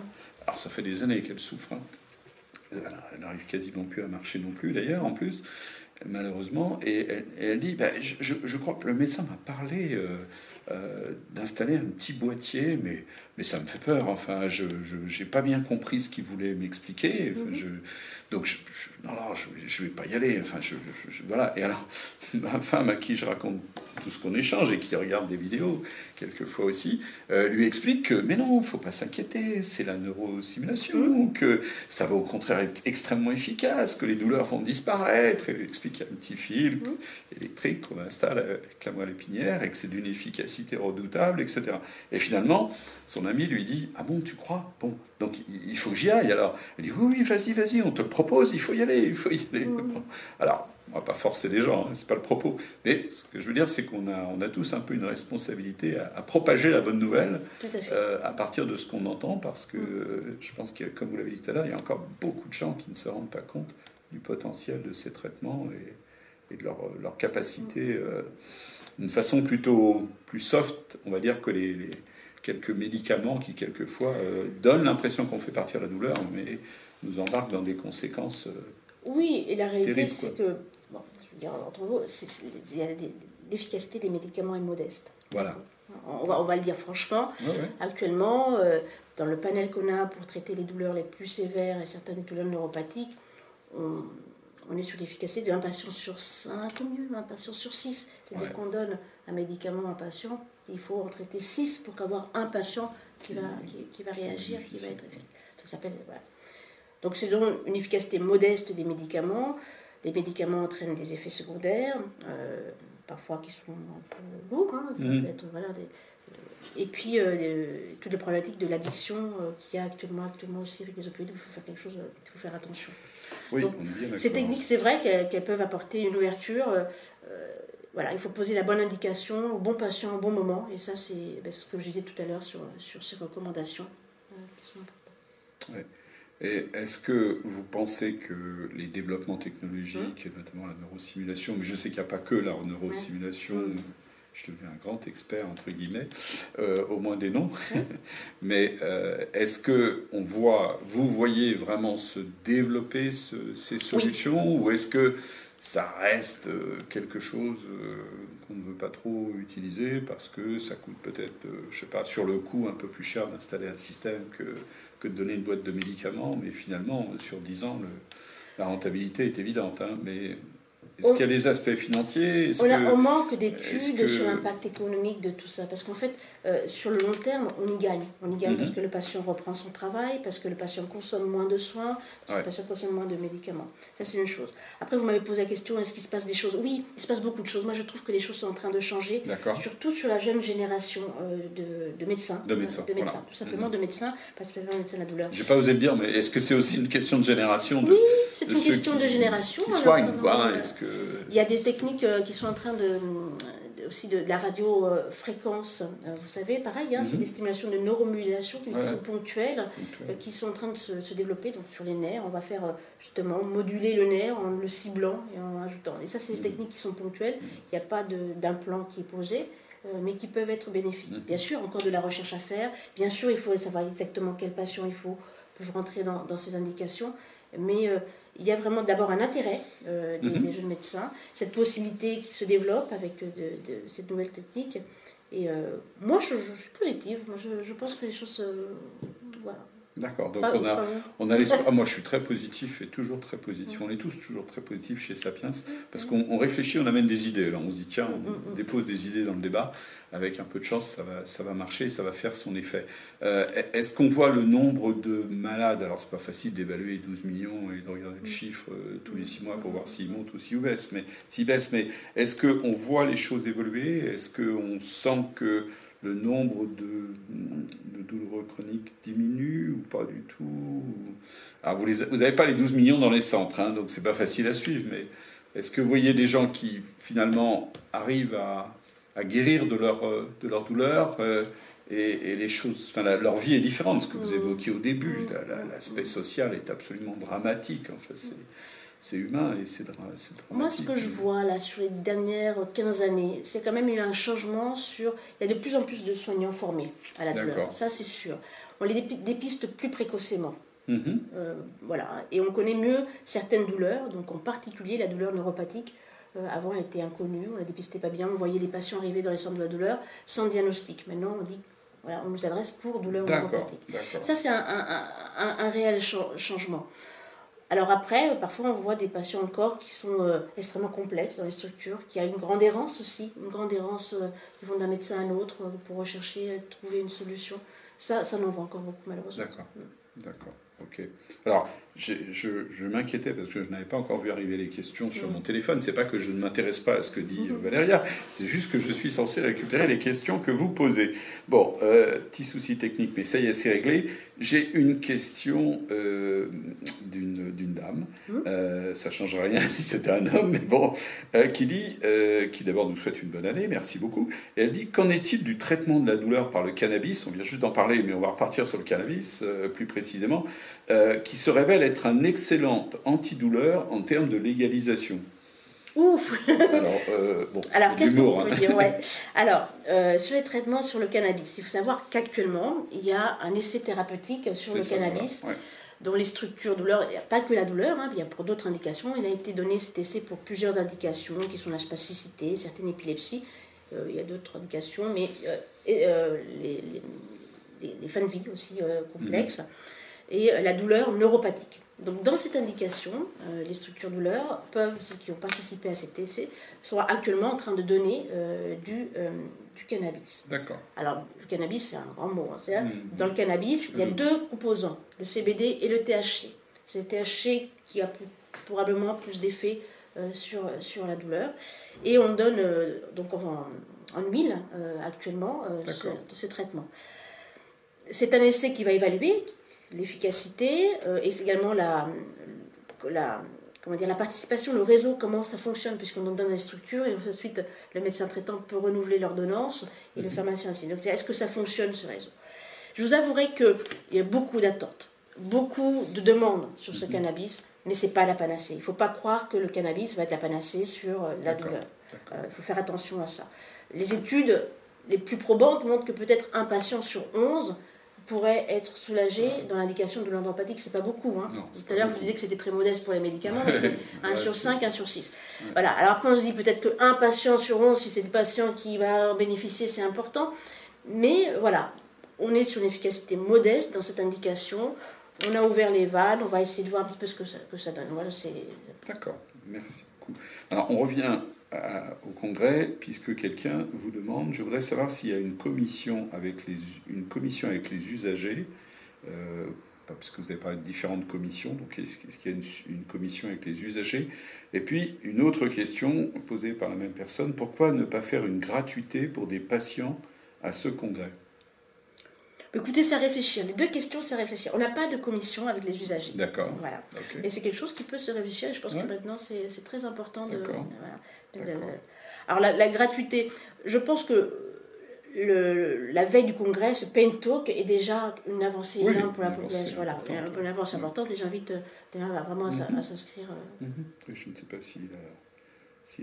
Alors, ça fait des années qu'elle souffre. Hein. elle n'arrive quasiment plus à marcher non plus d'ailleurs en plus malheureusement et elle, dit bah, je, crois que le médecin m'a parlé euh, euh, d'installer un petit boîtier, mais, mais ça me fait peur. Enfin, je n'ai pas bien compris ce qu'il voulait m'expliquer. Mhm. je, donc, je, non, non, je ne vais pas y aller. Enfin, je, voilà. Et alors, ma femme à qui je raconte tout ce qu'on échange et qui regarde des vidéos quelquefois aussi, euh, lui explique que, mais non, il faut pas s'inquiéter, c'est la neurosimulation, mmh. que ça va au contraire être extrêmement efficace, que les douleurs vont disparaître. Et lui explique qu'il y a un petit fil mmh. électrique qu'on installe avec la moelle épinière et que c'est d'une efficacité redoutable, etc. Et finalement, son ami lui dit, ah bon, tu crois? Bon, donc il faut que j'y aille. Alors, il dit, oui, oui, vas-y, vas-y, on te le propose, il faut y aller, il faut y aller. Mmh. Alors, on va pas forcer les gens, hein, c'est pas le propos. Mais ce que je veux dire, c'est qu'on a, on a tous un peu une responsabilité à, propager la bonne nouvelle euh, à, partir de ce qu'on entend, parce que mm. je pense que, comme vous l'avez dit tout à l'heure, il y a encore beaucoup de gens qui ne se rendent pas compte du potentiel de ces traitements et, de leur, leur capacité, euh, d'une façon plutôt plus soft, on va dire, que les, quelques médicaments qui, quelquefois, euh, donnent l'impression qu'on fait partir la douleur, mais nous embarquent dans des conséquences. oui, et la réalité, c'est que dire, entre vous, l'efficacité des médicaments est modeste. Voilà. On va, on va le dire franchement. Actuellement, euh, dans le panel qu'on a pour traiter les douleurs les plus sévères et certaines douleurs neuropathiques, on, on est sur l'efficacité d'un patient sur 5 ou mieux, un patient sur 6. C'est-à-dire qu'on donne un médicament à un patient, il faut en traiter 6 pour avoir un patient qui va, qui, va réagir, qui va être efficace. Donc c'est donc une efficacité modeste des médicaments. Les médicaments entraînent des effets secondaires, euh, parfois qui sont un peu lourds. Hein, mhm. euh, et puis, euh, toutes les problématiques de l'addiction qu'il y a actuellement, actuellement aussi avec les opioïdes, il faut faire quelque chose, il faut faire attention. Oui, ces techniques, c'est vrai qu'elles peuvent apporter une ouverture. Voilà, il faut poser la bonne indication au bon patient au bon moment. Et ça, c'est ben, ce que je disais tout à l'heure sur, sur ces recommandations. Qui sont importantes. Et est-ce que vous pensez que les développements technologiques, et notamment la neurosimulation, mais je sais qu'il n'y a pas que la neurosimulation, je deviens un grand expert entre guillemets, euh, au moins des noms, mais euh, est-ce que on voit, vous voyez vraiment se développer ces solutions, ou est-ce que ça reste euh, quelque chose qu'on ne veut pas trop utiliser parce que ça coûte peut-être, je sais pas, sur le coût un peu plus cher d'installer un système que que de donner une boîte de médicaments, mais finalement, sur 10 ans, la rentabilité est évidente. Hein, mais est-ce qu'il y a des aspects financiers? On, manque d'études sur l'impact économique de tout ça. Parce qu'en fait, euh, sur le long terme, on y gagne. On y gagne parce mhm. que le patient reprend son travail, parce que le patient consomme moins de soins, parce que le patient consomme moins de médicaments. Ça, c'est une chose. Après, vous m'avez posé la question est-ce qu'il se passe des choses? Oui, il se passe beaucoup de choses. Moi, je trouve que les choses sont en train de changer. Surtout sur la jeune génération euh, de, de, médecins. De médecins. De médecins, tout simplement mhm. de médecins, particulièrement de médecins de la douleur. Je n'ai pas osé le dire, mais est-ce que c'est aussi une question de génération Oui, c'est une question de génération. Qui soignent, quoi. Est-ce que... Il y a des techniques euh, qui sont en train de, aussi de, la radiofréquence, euh, vous savez, pareil, hein, c'est mhm. des stimulations de neuromodulation qui sont ponctuelles, euh, qui sont en train de se, développer donc sur les nerfs. On va faire justement moduler le nerf en le ciblant et en ajoutant. Et ça, c'est des mhm. techniques qui sont ponctuelles. Mhm. Il n'y a pas d'implant qui est posé mais qui peuvent être bénéfiques. Bien sûr, encore de la recherche à faire. Bien sûr, il faut savoir exactement quel patient il faut pour rentrer dans, dans ces indications. Mais il y a vraiment d'abord un intérêt euh, mhm. des, jeunes médecins, cette possibilité qui se développe avec euh, de, cette nouvelle technique. Et euh, moi, je, suis positive. Moi, je, pense que les choses. voilà. D'accord, donc on a, on a l'espoir. Ah, moi je suis très positif et toujours très positif. On est tous toujours très positifs chez Sapiens parce qu'on réfléchit, on amène des idées. Alors on se dit tiens, on mm, mm, mm. dépose des idées dans le débat. Avec un peu de chance, ça va, ça va marcher, ça va faire son effet. Euh, Est-ce qu'on voit le nombre de malades? Alors c'est pas facile d'évaluer 12 millions et de regarder le chiffre euh, tous les 6 mois pour voir s'il monte ou s'il baisse. Mais s'il baisse, mais est-ce qu'on voit les choses évoluer? Est-ce qu'on sent que le nombre de, de, douloureux chroniques diminue ou pas du tout Alors vous n'avez pas les 12 millions dans les centres, hein, donc c'est pas facile à suivre, mais est-ce que vous voyez des gens qui finalement arrivent à, à guérir de leur, de leur douleur euh, et, les choses, enfin, leur vie est différente, ce que vous mmh. évoquiez au début, mmh. l'aspect social est absolument dramatique. En fait, c'est humain et c'est dramatique. Moi, ce que je vois là sur les dernières 15 années, c'est quand même eu un changement sur. Il y a de plus en plus de soignants formés à la douleur. Ça, c'est sûr. On les dépiste plus précocement. Mhm. voilà. Et on connaît mieux certaines douleurs, donc en particulier la douleur neuropathique. avant, elle était inconnue, on la dépistait pas bien, on voyait les patients arriver dans les centres de la douleur sans diagnostic. Maintenant, on dit voilà, on nous adresse pour douleur neuropathique. Ça, c'est un, réel changement. Alors après, parfois on voit des patients encore qui sont euh, extrêmement complexes dans les structures, qui a une grande errance aussi, une grande errance, euh, ils vont d'un médecin à un autre euh, pour rechercher, trouver une solution. Ça, ça en voit encore beaucoup malheureusement. D'accord, d'accord, ok. Alors, je, m'inquiétais parce que je n'avais pas encore vu arriver les questions sur mon téléphone. C'est pas que je ne m'intéresse pas à ce que dit mhm. Valéria, c'est juste que je suis censé récupérer les questions que vous posez. Bon, euh, petit souci technique, mais ça y est, c'est réglé. J'ai une question euh, d'une dame. Mhm. Euh, ça ne changera rien si c'était un homme, mais bon, qui dit, qui d'abord nous souhaite une bonne année, merci beaucoup. Et elle dit qu'en est-il du traitement de la douleur par le cannabis? On vient juste d'en parler, mais on va repartir sur le cannabis plus précisément. Euh, qui se révèle être un excellent antidouleur en termes de légalisation. Ouf Alors, euh, Alors qu'est-ce qu'on peut hein. dire ouais. Alors, euh, sur les traitements sur le cannabis, il faut savoir qu'actuellement, il y a un essai thérapeutique sur le cannabis. dont les structures douleur, pas que la douleur, hein, il y a pour d'autres indications. Il a été donné cet essai pour plusieurs indications qui sont la spasticité, certaines épilepsies. il y a d'autres indications, mais les, les, les, fins de vie aussi complexes. Mhm et euh, la douleur neuropathique. Donc dans cette indication, euh, les structures douleurs peuvent, ceux qui ont participé à cet essai, sont actuellement en train de donner euh, du, du cannabis. D'accord. Alors le cannabis, c'est un grand mot. Hein, mmh. Dans le cannabis, il y a deux composants, le CBD et le THC. C'est le THC qui a probablement plus d'effet sur, sur la douleur. Et on donne donc en, en huile actuellement ce, ce traitement. C'est un essai qui va évaluer l'efficacité euh, et également la, la, comment dire, la participation, le réseau, comment ça fonctionne, puisqu'on donne les structures, et ensuite le médecin traitant peut renouveler l'ordonnance, et le mhm. pharmacien aussi. Donc est-ce que ça fonctionne ce réseau? Je vous avouerai qu'il y a beaucoup d'attentes, beaucoup de demandes sur ce mhm. cannabis, mais ce n'est pas la panacée. Il ne faut pas croire que le cannabis va être la panacée sur euh, la douleur. Euh, il faut faire attention à ça. Les études les plus probantes montrent que peut-être un patient sur 11 pourrait être soulagé dans l'indication de l'endopathique, c'est pas beaucoup. Hein. Tout à l'heure, je vous disais que c'était très modeste pour les médicaments, mais 1 sur 5, 1 sur 6. Voilà. Alors après, on se dit peut-être qu'un patient sur 11, si c'est le patient qui va en bénéficier, c'est important. Mais voilà, on est sur une efficacité modeste dans cette indication. On a ouvert les vannes, on va essayer de voir un petit peu ce que ça, que ça donne. Voilà, D'accord, merci beaucoup. Alors on revient au Congrès, puisque quelqu'un vous demande, je voudrais savoir s'il y a une commission avec les, une commission avec les usagers, euh, parce que vous avez parlé de différentes commissions, donc est-ce qu'il y a une, commission avec les usagers? Et puis une autre question posée par la même personne, pourquoi ne pas faire une gratuité pour des patients à ce Congrès? Écoutez, c'est à réfléchir. Les deux questions, c'est à réfléchir. On n'a pas de commission avec les usagers. D'accord. Voilà. Et c'est quelque chose qui peut se réfléchir. Et je pense que maintenant, c'est très important de. Alors, la, gratuité, je pense que le, la veille du congrès, ce Pain Talk est déjà une avancée énorme pour la population. Voilà, une avancée importante. Et j'invite euh, vraiment à, mhm. s'inscrire. Euh. Mhm. Je ne sais pas s'il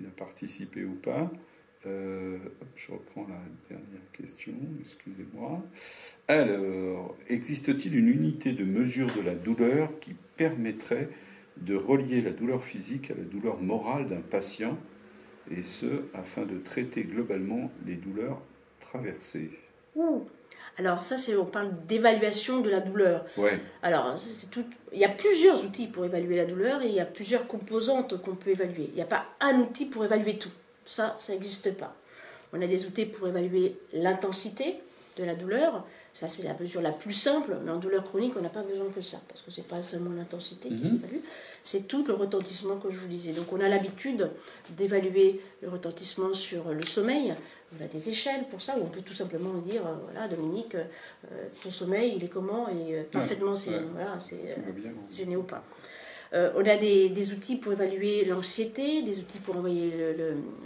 a, a participé ou pas. Euh, je reprends la dernière question, excusez-moi. Alors, existe-t-il une unité de mesure de la douleur qui permettrait de relier la douleur physique à la douleur morale d'un patient, et ce, afin de traiter globalement les douleurs traversées? Alors ça, c'est on parle d'évaluation de la douleur. Ouais. Alors, tout, il y a plusieurs outils pour évaluer la douleur et il y a plusieurs composantes qu'on peut évaluer. Il n'y a pas un outil pour évaluer tout. Ça, ça n'existe pas. On a des outils pour évaluer l'intensité de la douleur. Ça, c'est la mesure la plus simple, mais en douleur chronique, on n'a pas besoin que ça, parce que ce n'est pas seulement l'intensité qui mhm. s'évalue, c'est tout le retentissement que je vous disais. Donc, on a l'habitude d'évaluer le retentissement sur le sommeil. On a des échelles pour ça, où on peut tout simplement dire euh, voilà, Dominique, euh, ton sommeil, il est comment? Et euh, parfaitement, c'est voilà, gêné ou pas. Euh, on a des, outils pour évaluer l'anxiété, des outils pour envoyer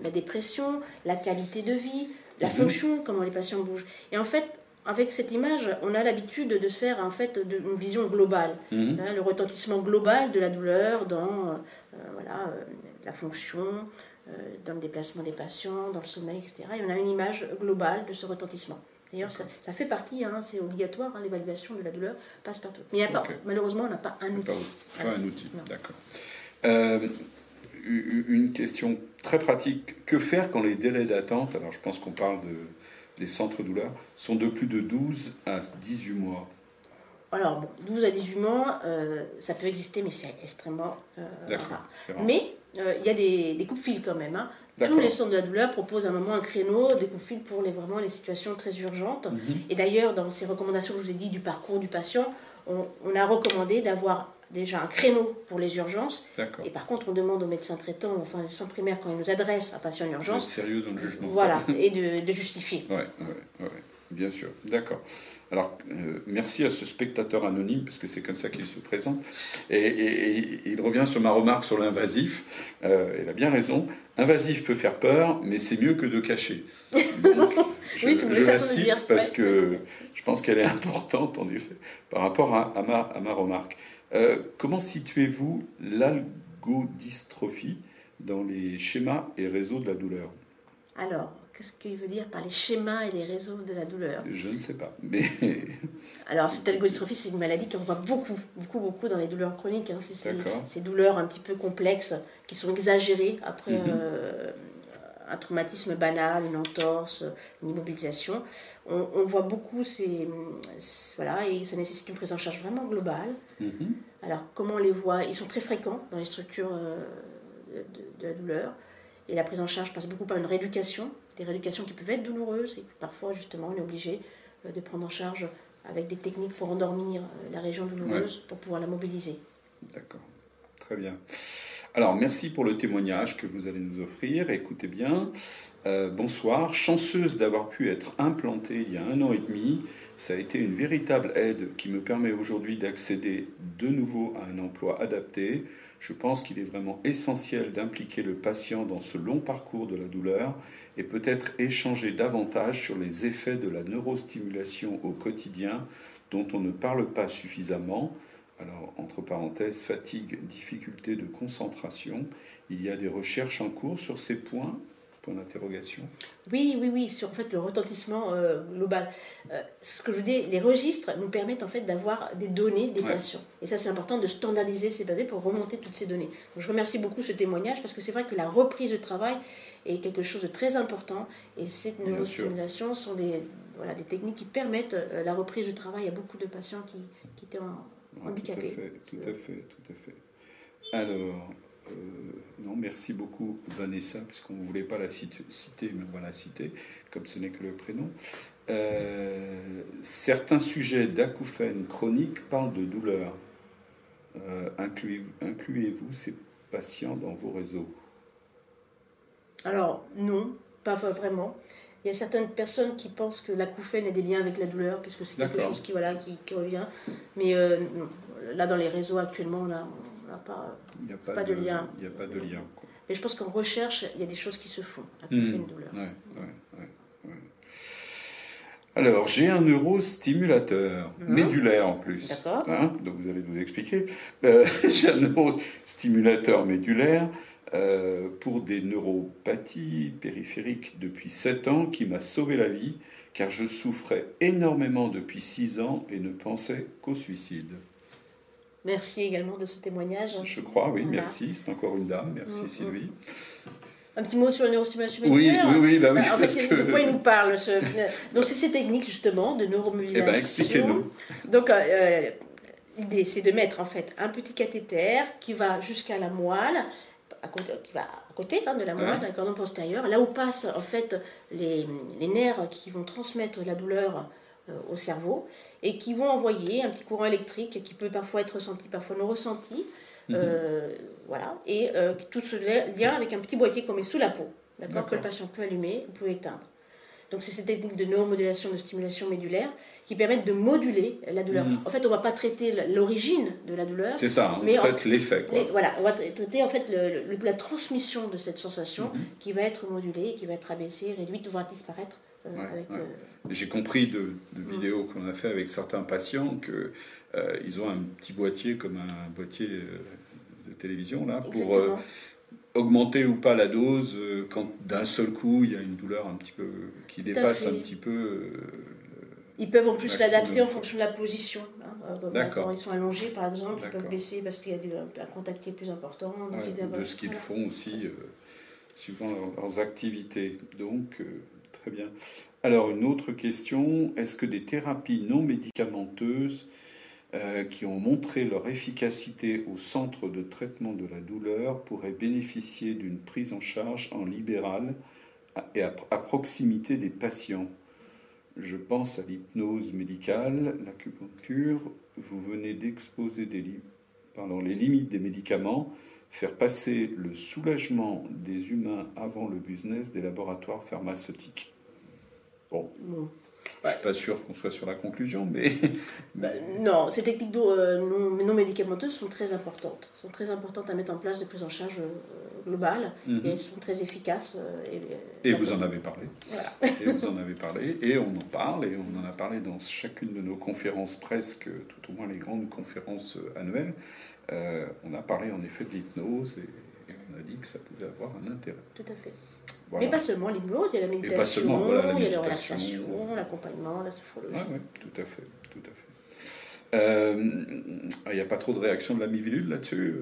la dépression, la qualité de vie, la mhm. fonction, comment les patients bougent. Et en fait, avec cette image, on a l'habitude de faire en fait une vision globale, mhm. hein, le retentissement global de la douleur dans euh, voilà, euh, la fonction, dans le déplacement des patients, dans le sommeil, etc. Et on a une image globale de ce retentissement. D'ailleurs, ça, fait partie, hein, c'est obligatoire, hein, l'évaluation de la douleur passe partout. Mais a pas, malheureusement, on n'a pas un outil. Pas, pas un outil, d'accord. Euh, une question très pratique. Que faire quand les délais d'attente, alors je pense qu'on parle de, des centres douleurs, sont de plus de 12 à 18 mois? Alors, bon, 12 à 18 mois, euh, ça peut exister, mais c'est extrêmement euh, rare. Mais euh, il y a des, des coups de fil quand même. Hein. Tous les centres de la douleur proposent à un moment un créneau, des coups de fil pour les, vraiment les situations très urgentes. Mhm. Et d'ailleurs, dans ces recommandations que je vous ai dit du parcours du patient, on, on a recommandé d'avoir déjà un créneau pour les urgences. Et par contre, on demande aux médecins traitants, enfin les soins primaires, quand ils nous adressent un patient en urgence, sérieux dans le jugement. Voilà, et de, de justifier. Oui, ouais, ouais, bien sûr. D'accord. Alors, euh, merci à ce spectateur anonyme, parce que c'est comme ça qu'il se présente. Et, il revient sur ma remarque sur l'invasif. Euh, il a bien raison. Invasif peut faire peur, mais c'est mieux que de cacher. Donc, je, la cite parce que je pense qu'elle est importante, en effet, par rapport à, ma, à ma, remarque. Euh, comment situez-vous l'algodystrophie dans les schémas et réseaux de la douleur? Alors, Qu'est-ce qu'il veut dire par les schémas et les réseaux de la douleur Je ne sais pas. Mais... Alors, cette algodystrophie, c'est une maladie qu'on voit beaucoup, beaucoup, beaucoup dans les douleurs chroniques. Hein. C'est ces douleurs un petit peu complexes qui sont exagérées après mhm. euh, un traumatisme banal, une entorse, une immobilisation. On, voit beaucoup ces. Voilà, et ça nécessite une prise en charge vraiment globale. Mhm. Alors, comment on les voit? Ils sont très fréquents dans les structures euh, de la douleur. Et la prise en charge passe beaucoup par une rééducation, des rééducations qui peuvent être douloureuses et parfois justement on est obligé euh, de prendre en charge avec des techniques pour endormir euh, la région douloureuse pour pouvoir la mobiliser. D'accord, très bien. Alors merci pour le témoignage que vous allez nous offrir. Écoutez bien, euh, bonsoir. Chanceuse d'avoir pu être implantée il y a un an et demi, ça a été une véritable aide qui me permet aujourd'hui d'accéder de nouveau à un emploi adapté je pense qu'il est vraiment essentiel d'impliquer le patient dans ce long parcours de la douleur et peut-être échanger davantage sur les effets de la neurostimulation au quotidien dont on ne parle pas suffisamment. Alors, entre parenthèses, fatigue, difficulté de concentration. Il y a des recherches en cours sur ces points d'interrogation Oui, oui, oui, sur en fait, le retentissement euh, global. Euh, ce que je vous dis, les registres nous permettent en fait d'avoir des données des patients. Et ça, c'est important de standardiser ces données pour remonter toutes ces données. Donc, je remercie beaucoup ce témoignage parce que c'est vrai que la reprise de travail est quelque chose de très important et cette neurostimulation sont des, voilà, des techniques qui permettent euh, la reprise du travail à beaucoup de patients qui, qui étaient handicapés. Tout à fait, tout à fait, tout à fait. Alors, euh, non, merci beaucoup Vanessa, puisqu'on ne voulait pas la citer, mais on va la citer, comme ce n'est que le prénom. Euh, certains sujets d'acouphènes chroniques parlent de douleur. Euh, incluez-vous ces patients dans vos réseaux? Alors, non, pas vraiment. Il y a certaines personnes qui pensent que l'acouphène a des liens avec la douleur, puisque c'est quelque chose qui, voilà, qui, revient. Mais là, dans les réseaux actuellement, là, il n'y a pas, de, lien. Il n'y a pas de lien. Mais je pense qu'en recherche, il y a des choses qui se font. à mmh. une douleur. Alors, j'ai un neurostimulateur mmh. médulaire en plus. D'accord. Hein, donc, vous allez nous expliquer. Euh, j'ai un neurostimulateur médulaire euh, pour des neuropathies périphériques depuis 7 ans qui m'a sauvé la vie car je souffrais énormément depuis 6 ans et ne pensais qu'au suicide. Merci également de ce témoignage. Je crois, oui, merci. C'est encore une dame. Merci, mm, mm. Sylvie. Un petit mot sur la neurostimulation Oui, oui, oui. Bah oui bah, en fait, de quoi il nous parle ce... Donc, c'est ces techniques, justement, de neuromobilisation. Eh bien, expliquez-nous. Donc, euh, l'idée, c'est de mettre, en fait, un petit cathéter qui va jusqu'à la moelle, à côté, qui va à côté hein, de la moelle, ouais. cordon postérieur, là où passent, en fait, les, les nerfs qui vont transmettre la douleur euh, au cerveau et qui vont envoyer un petit courant électrique qui peut parfois être ressenti, parfois non ressenti. Mhm. Euh, voilà, et euh, tout ce lien avec un petit boîtier qu'on met sous la peau, d'accord, que le patient peut allumer ou peut éteindre. Donc c'est cette technique de neuromodulation, de stimulation médulaire qui permettent de moduler la douleur. Mhm. En fait, on ne va pas traiter l'origine de la douleur. C'est ça, on traite l'effet. Voilà, on va traiter en fait le, la transmission de cette sensation mhm. qui va être modulée, qui va être abaissée, réduite, voire disparaître euh, J'ai compris de, vidéos qu'on a fait avec certains patients que euh, ils ont un petit boîtier comme un boîtier euh, de télévision là pour augmenter ou pas la dose euh, quand d'un seul coup il y a une douleur un petit peu qui dépasse un petit peu. Euh, ils peuvent en plus l'adapter en fonction de la position. Hein. Euh, D'accord. Quand ils sont allongés, par exemple, ils peuvent baisser parce qu'il y a un contact qui est plus important. de ce qu'ils font aussi, suivant leurs, activités. Donc, Alors, une autre question est-ce que des thérapies non médicamenteuses euh, qui ont montré leur efficacité au centre de traitement de la douleur pourraient bénéficier d'une prise en charge en libéral et à, proximité des patients? Je pense à l'hypnose médicale, l'acupuncture. Vous venez d'exposer les limites des médicaments, faire passer le soulagement des humains avant le business des laboratoires pharmaceutiques. Bon. Je ne suis pas sûr qu'on soit sur la conclusion, mais... Bah, non, ces techniques euh, non, médicamenteuses sont très importantes. sont très importantes à mettre en place des prises en charge euh, globales. Mhm. Et elles sont très efficaces. Euh, et, vous en avez parlé. et vous en avez parlé. Et on en parle. Et on en a parlé dans chacune de nos conférences presque, tout au moins les grandes conférences annuelles. on a parlé en effet de l'hypnose et on a dit que ça pouvait avoir un intérêt. Tout à fait. Mais pas seulement l'hypnose, il y a la méditation, il y a la relaxation, l'accompagnement, la sophrologie. oui, tout à fait. Tout à fait. Euh, il n'y a pas trop de réaction de la Mivilule là-dessus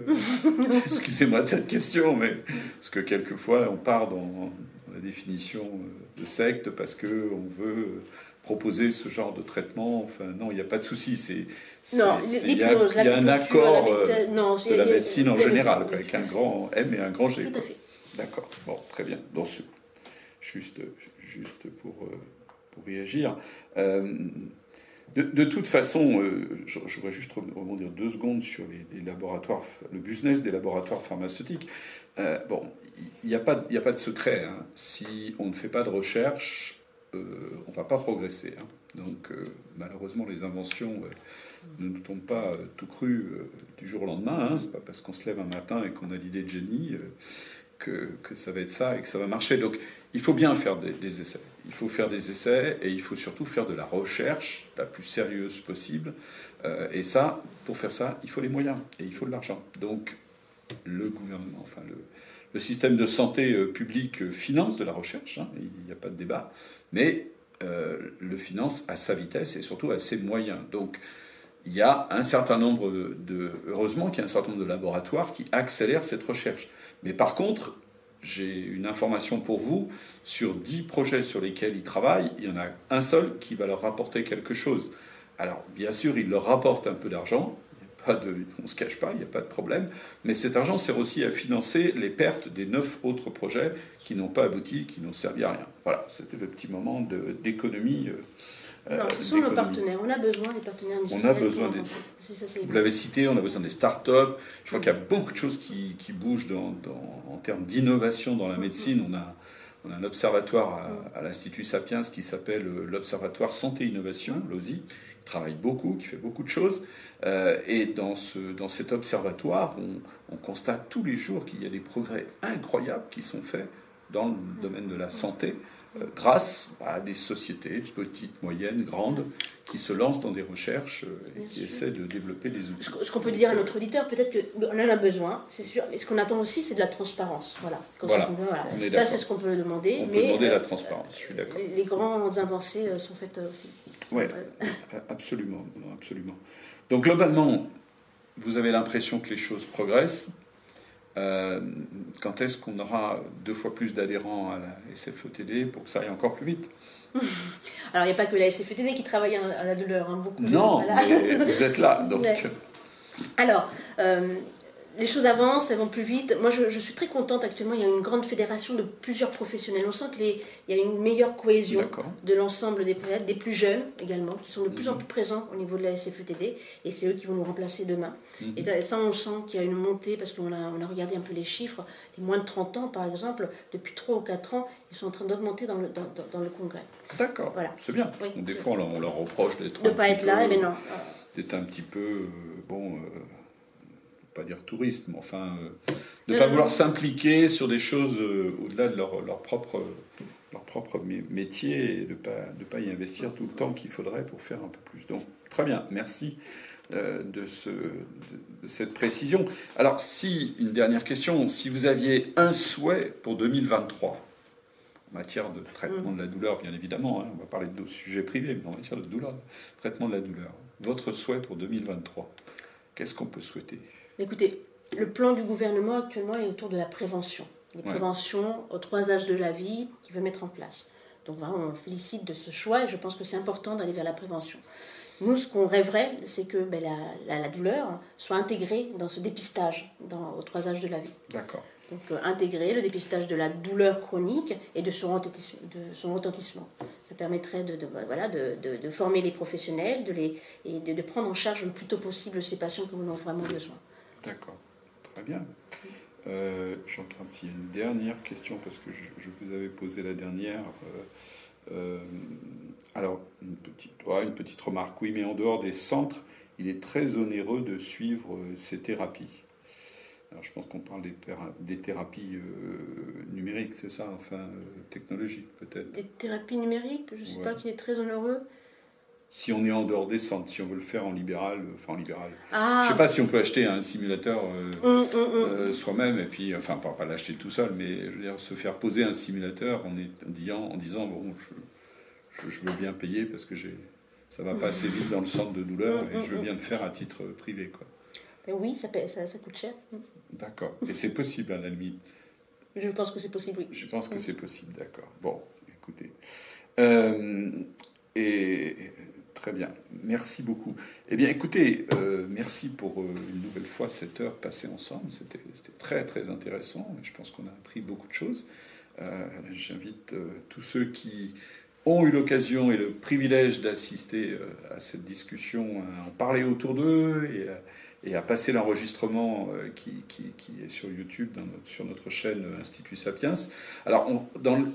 Excusez-moi de cette question, mais parce que quelquefois on part dans la définition de secte parce qu'on veut proposer ce genre de traitement. Enfin, non, il n'y a pas de souci. C'est, non, il y, a un accord euh, de la médecine en général, avec un grand M et un grand G. Tout à fait. D'accord, bon, très bien. Bon, juste, juste pour, euh, pour réagir. Euh, de, toute façon, euh, je, voudrais juste rebondir deux secondes sur les, laboratoires, le business des laboratoires pharmaceutiques. bon, il n'y a, pas, a pas de secret. Hein. Si on ne fait pas de recherche, on ne va pas progresser. Hein. Donc, malheureusement, les inventions ne nous tombent pas tout cru du jour au lendemain. Hein. C'est pas parce qu'on se lève un matin et qu'on a l'idée de génie que, ça va être ça et que ça va marcher. Donc il faut bien faire des, essais. Il faut faire des essais et il faut surtout faire de la recherche la plus sérieuse possible. Euh, et ça, pour faire ça, il faut les moyens et il faut de l'argent. Donc le gouvernement, enfin le, système de santé euh, publique euh, finance de la recherche, hein, il n'y a pas de débat, mais le finance à sa vitesse et surtout à ses moyens. Donc il y a un certain nombre de, heureusement qu'il y a un certain nombre de laboratoires qui accélèrent cette recherche. Mais par contre, j'ai une information pour vous. Sur 10 projets sur lesquels ils travaillent, il y en a un seul qui va leur rapporter quelque chose. Alors, bien sûr, il leur rapporte un peu d'argent. on ne se cache pas, il n'y a pas de problème. Mais cet argent sert aussi à financer les pertes des 9 autres projets qui n'ont pas abouti, qui n'ont servi à rien. Voilà, c'était le petit moment d'économie. Euh, non, ce sont nos partenaires. On a besoin des partenaires industriels. On a besoin des. Vous l'avez cité, on a besoin des start-up. Je crois qu'il y a beaucoup de choses qui, qui bougent dans, en termes d'innovation dans la médecine. On a, on a un observatoire à, l'Institut Sapiens qui s'appelle euh, l'Observatoire Santé Innovation, l'OSI, qui travaille beaucoup, qui fait beaucoup de choses. Euh, et dans, ce, dans cet observatoire, on, on constate tous les jours qu'il y a des progrès incroyables qui sont faits dans le domaine de la santé. Euh, grâce à des sociétés petites, moyennes, grandes, qui se lancent dans des recherches euh, et qui essaient de développer des outils. Ce qu'on peut dire à notre auditeur, peut-être qu'on en a besoin, c'est sûr, mais ce qu'on attend aussi, c'est de la transparence. Voilà. voilà. Ça, c'est ce qu'on peut demander. On mais, peut demander la euh, transparence, je suis d'accord. Les grandes avancées sont faites aussi. Oui, absolument, absolument. Donc globalement, vous avez l'impression que les choses progressent. Euh, quand est-ce qu'on aura deux fois plus d'adhérents à la SFETD pour que ça aille encore plus vite? Alors, il n'y a pas que la SFETD qui travaille à la douleur, hein, beaucoup. Non, mais vous êtes là, donc. Alors, euh, les choses avancent, elles vont plus vite. Moi, je, suis très contente actuellement. Il y a une grande fédération de plusieurs professionnels. On sent qu'il y a une meilleure cohésion de l'ensemble des prêtres, des plus jeunes également, qui sont de plus en mhm. plus présents au niveau de la SFETD. Et c'est eux qui vont nous remplacer demain. Mhm. Et ça, on sent qu'il y a une montée, parce qu'on a, on a regardé un peu les chiffres. Les moins de 30 ans, par exemple, depuis 3 ou 4 ans, ils sont en train d'augmenter dans le, dans, le congrès. D'accord. Voilà. C'est bien. Parce que des fois, on leur, reproche d'être. De ne pas être là, mais non. D'être un petit peu. Euh, bon. Euh, pas dire touriste, mais enfin, euh, de ne pas vouloir s'impliquer sur des choses euh, au-delà de leur, leur, propre, leur propre métier et de ne pas, de pas y investir tout le temps qu'il faudrait pour faire un peu plus. Donc, très bien, merci de, ce, de, cette précision. Alors, si, une dernière question, si vous aviez un souhait pour 2023, en matière de traitement de la douleur, bien évidemment, hein, on va parler de sujets privés, mais en matière de douleur, traitement de la douleur, votre souhait pour 2023, qu'est-ce qu'on peut souhaiter? Écoutez, le plan du gouvernement actuellement est autour de la prévention. Les préventions aux trois âges de la vie qu'il veut mettre en place. Donc vraiment, on félicite de ce choix et je pense que c'est important d'aller vers la prévention. Nous, ce qu'on rêverait, c'est que ben, la, douleur soit intégrée dans ce dépistage dans, aux trois âges de la vie. D'accord. Donc euh, intégrer le dépistage de la douleur chronique et de son, de son retentissement. Ça permettrait de, voilà, de, former les professionnels de les, et de, prendre en charge le plus tôt possible ces patients qui en ont vraiment besoin. D'accord, très bien. Euh, je regarde s'il y a une dernière question parce que je, vous avais posé la dernière. Euh, euh, alors, une petite, une petite remarque. Oui, mais en dehors des centres, il est très onéreux de suivre ces thérapies. Alors, je pense qu'on parle des, des thérapies numériques, c'est ça, enfin, technologiques peut-être. Des thérapies numériques, je ne sais pas qui est très onéreux si on est en dehors des centres, si on veut le faire en libéral, euh, enfin en libéral. Ah. Je ne sais pas si on peut acheter un simulateur euh, hum, hum, hum. euh, soi-même, et puis, enfin, pas, pas l'acheter tout seul, mais je veux dire, se faire poser un simulateur en, disant, en disant bon, je, je, veux bien payer parce que j'ai, ça va pas assez vite dans le centre de douleur et je veux bien le faire à titre privé. Quoi. Ben oui, ça, ça, ça, coûte cher. D'accord. Et c'est possible à la limite Je pense que c'est possible, oui. Je pense que c'est possible, d'accord. Bon, écoutez. et Très bien, merci beaucoup. Eh bien, écoutez, euh, merci pour euh, une nouvelle fois cette heure passée ensemble. C'était très, très intéressant. Je pense qu'on a appris beaucoup de choses. Euh, j'invite tous ceux qui ont eu l'occasion et le privilège d'assister à cette discussion à en parler autour d'eux et, à passer l'enregistrement qui, est sur YouTube, sur notre chaîne Institut Sapiens. Alors, dans, le,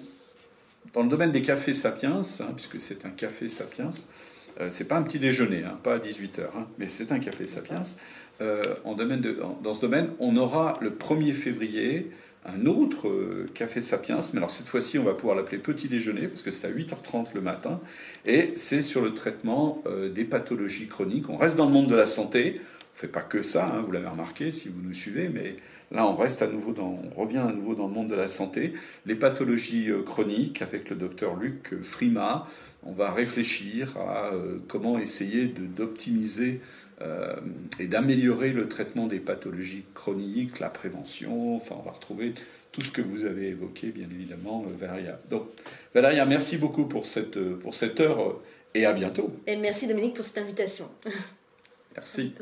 dans, le, domaine des cafés Sapiens, hein, puisque c'est un café Sapiens, c'est pas un petit déjeuner, hein, pas à 18h, hein, mais c'est un café Sapiens. Euh, en domaine dans ce domaine, on aura le 1er février un autre euh, café Sapiens, mais alors cette fois-ci, on va pouvoir l'appeler petit déjeuner, parce que c'est à 8h30 le matin, et c'est sur le traitement des pathologies chroniques. On reste dans le monde de la santé, on ne fait pas que ça, hein, vous l'avez remarqué si vous nous suivez, mais là, on reste à nouveau dans, on revient à nouveau dans le monde de la santé. Les pathologies chroniques avec le docteur Luc Frima, on va réfléchir à euh, comment essayer d'optimiser euh, et d'améliorer le traitement des pathologies chroniques, la prévention. Enfin, on va retrouver tout ce que vous avez évoqué, bien évidemment, euh, Valéria. Donc, Valéria, merci beaucoup pour cette, pour cette heure et à bientôt. Et merci Dominique pour cette invitation. Merci.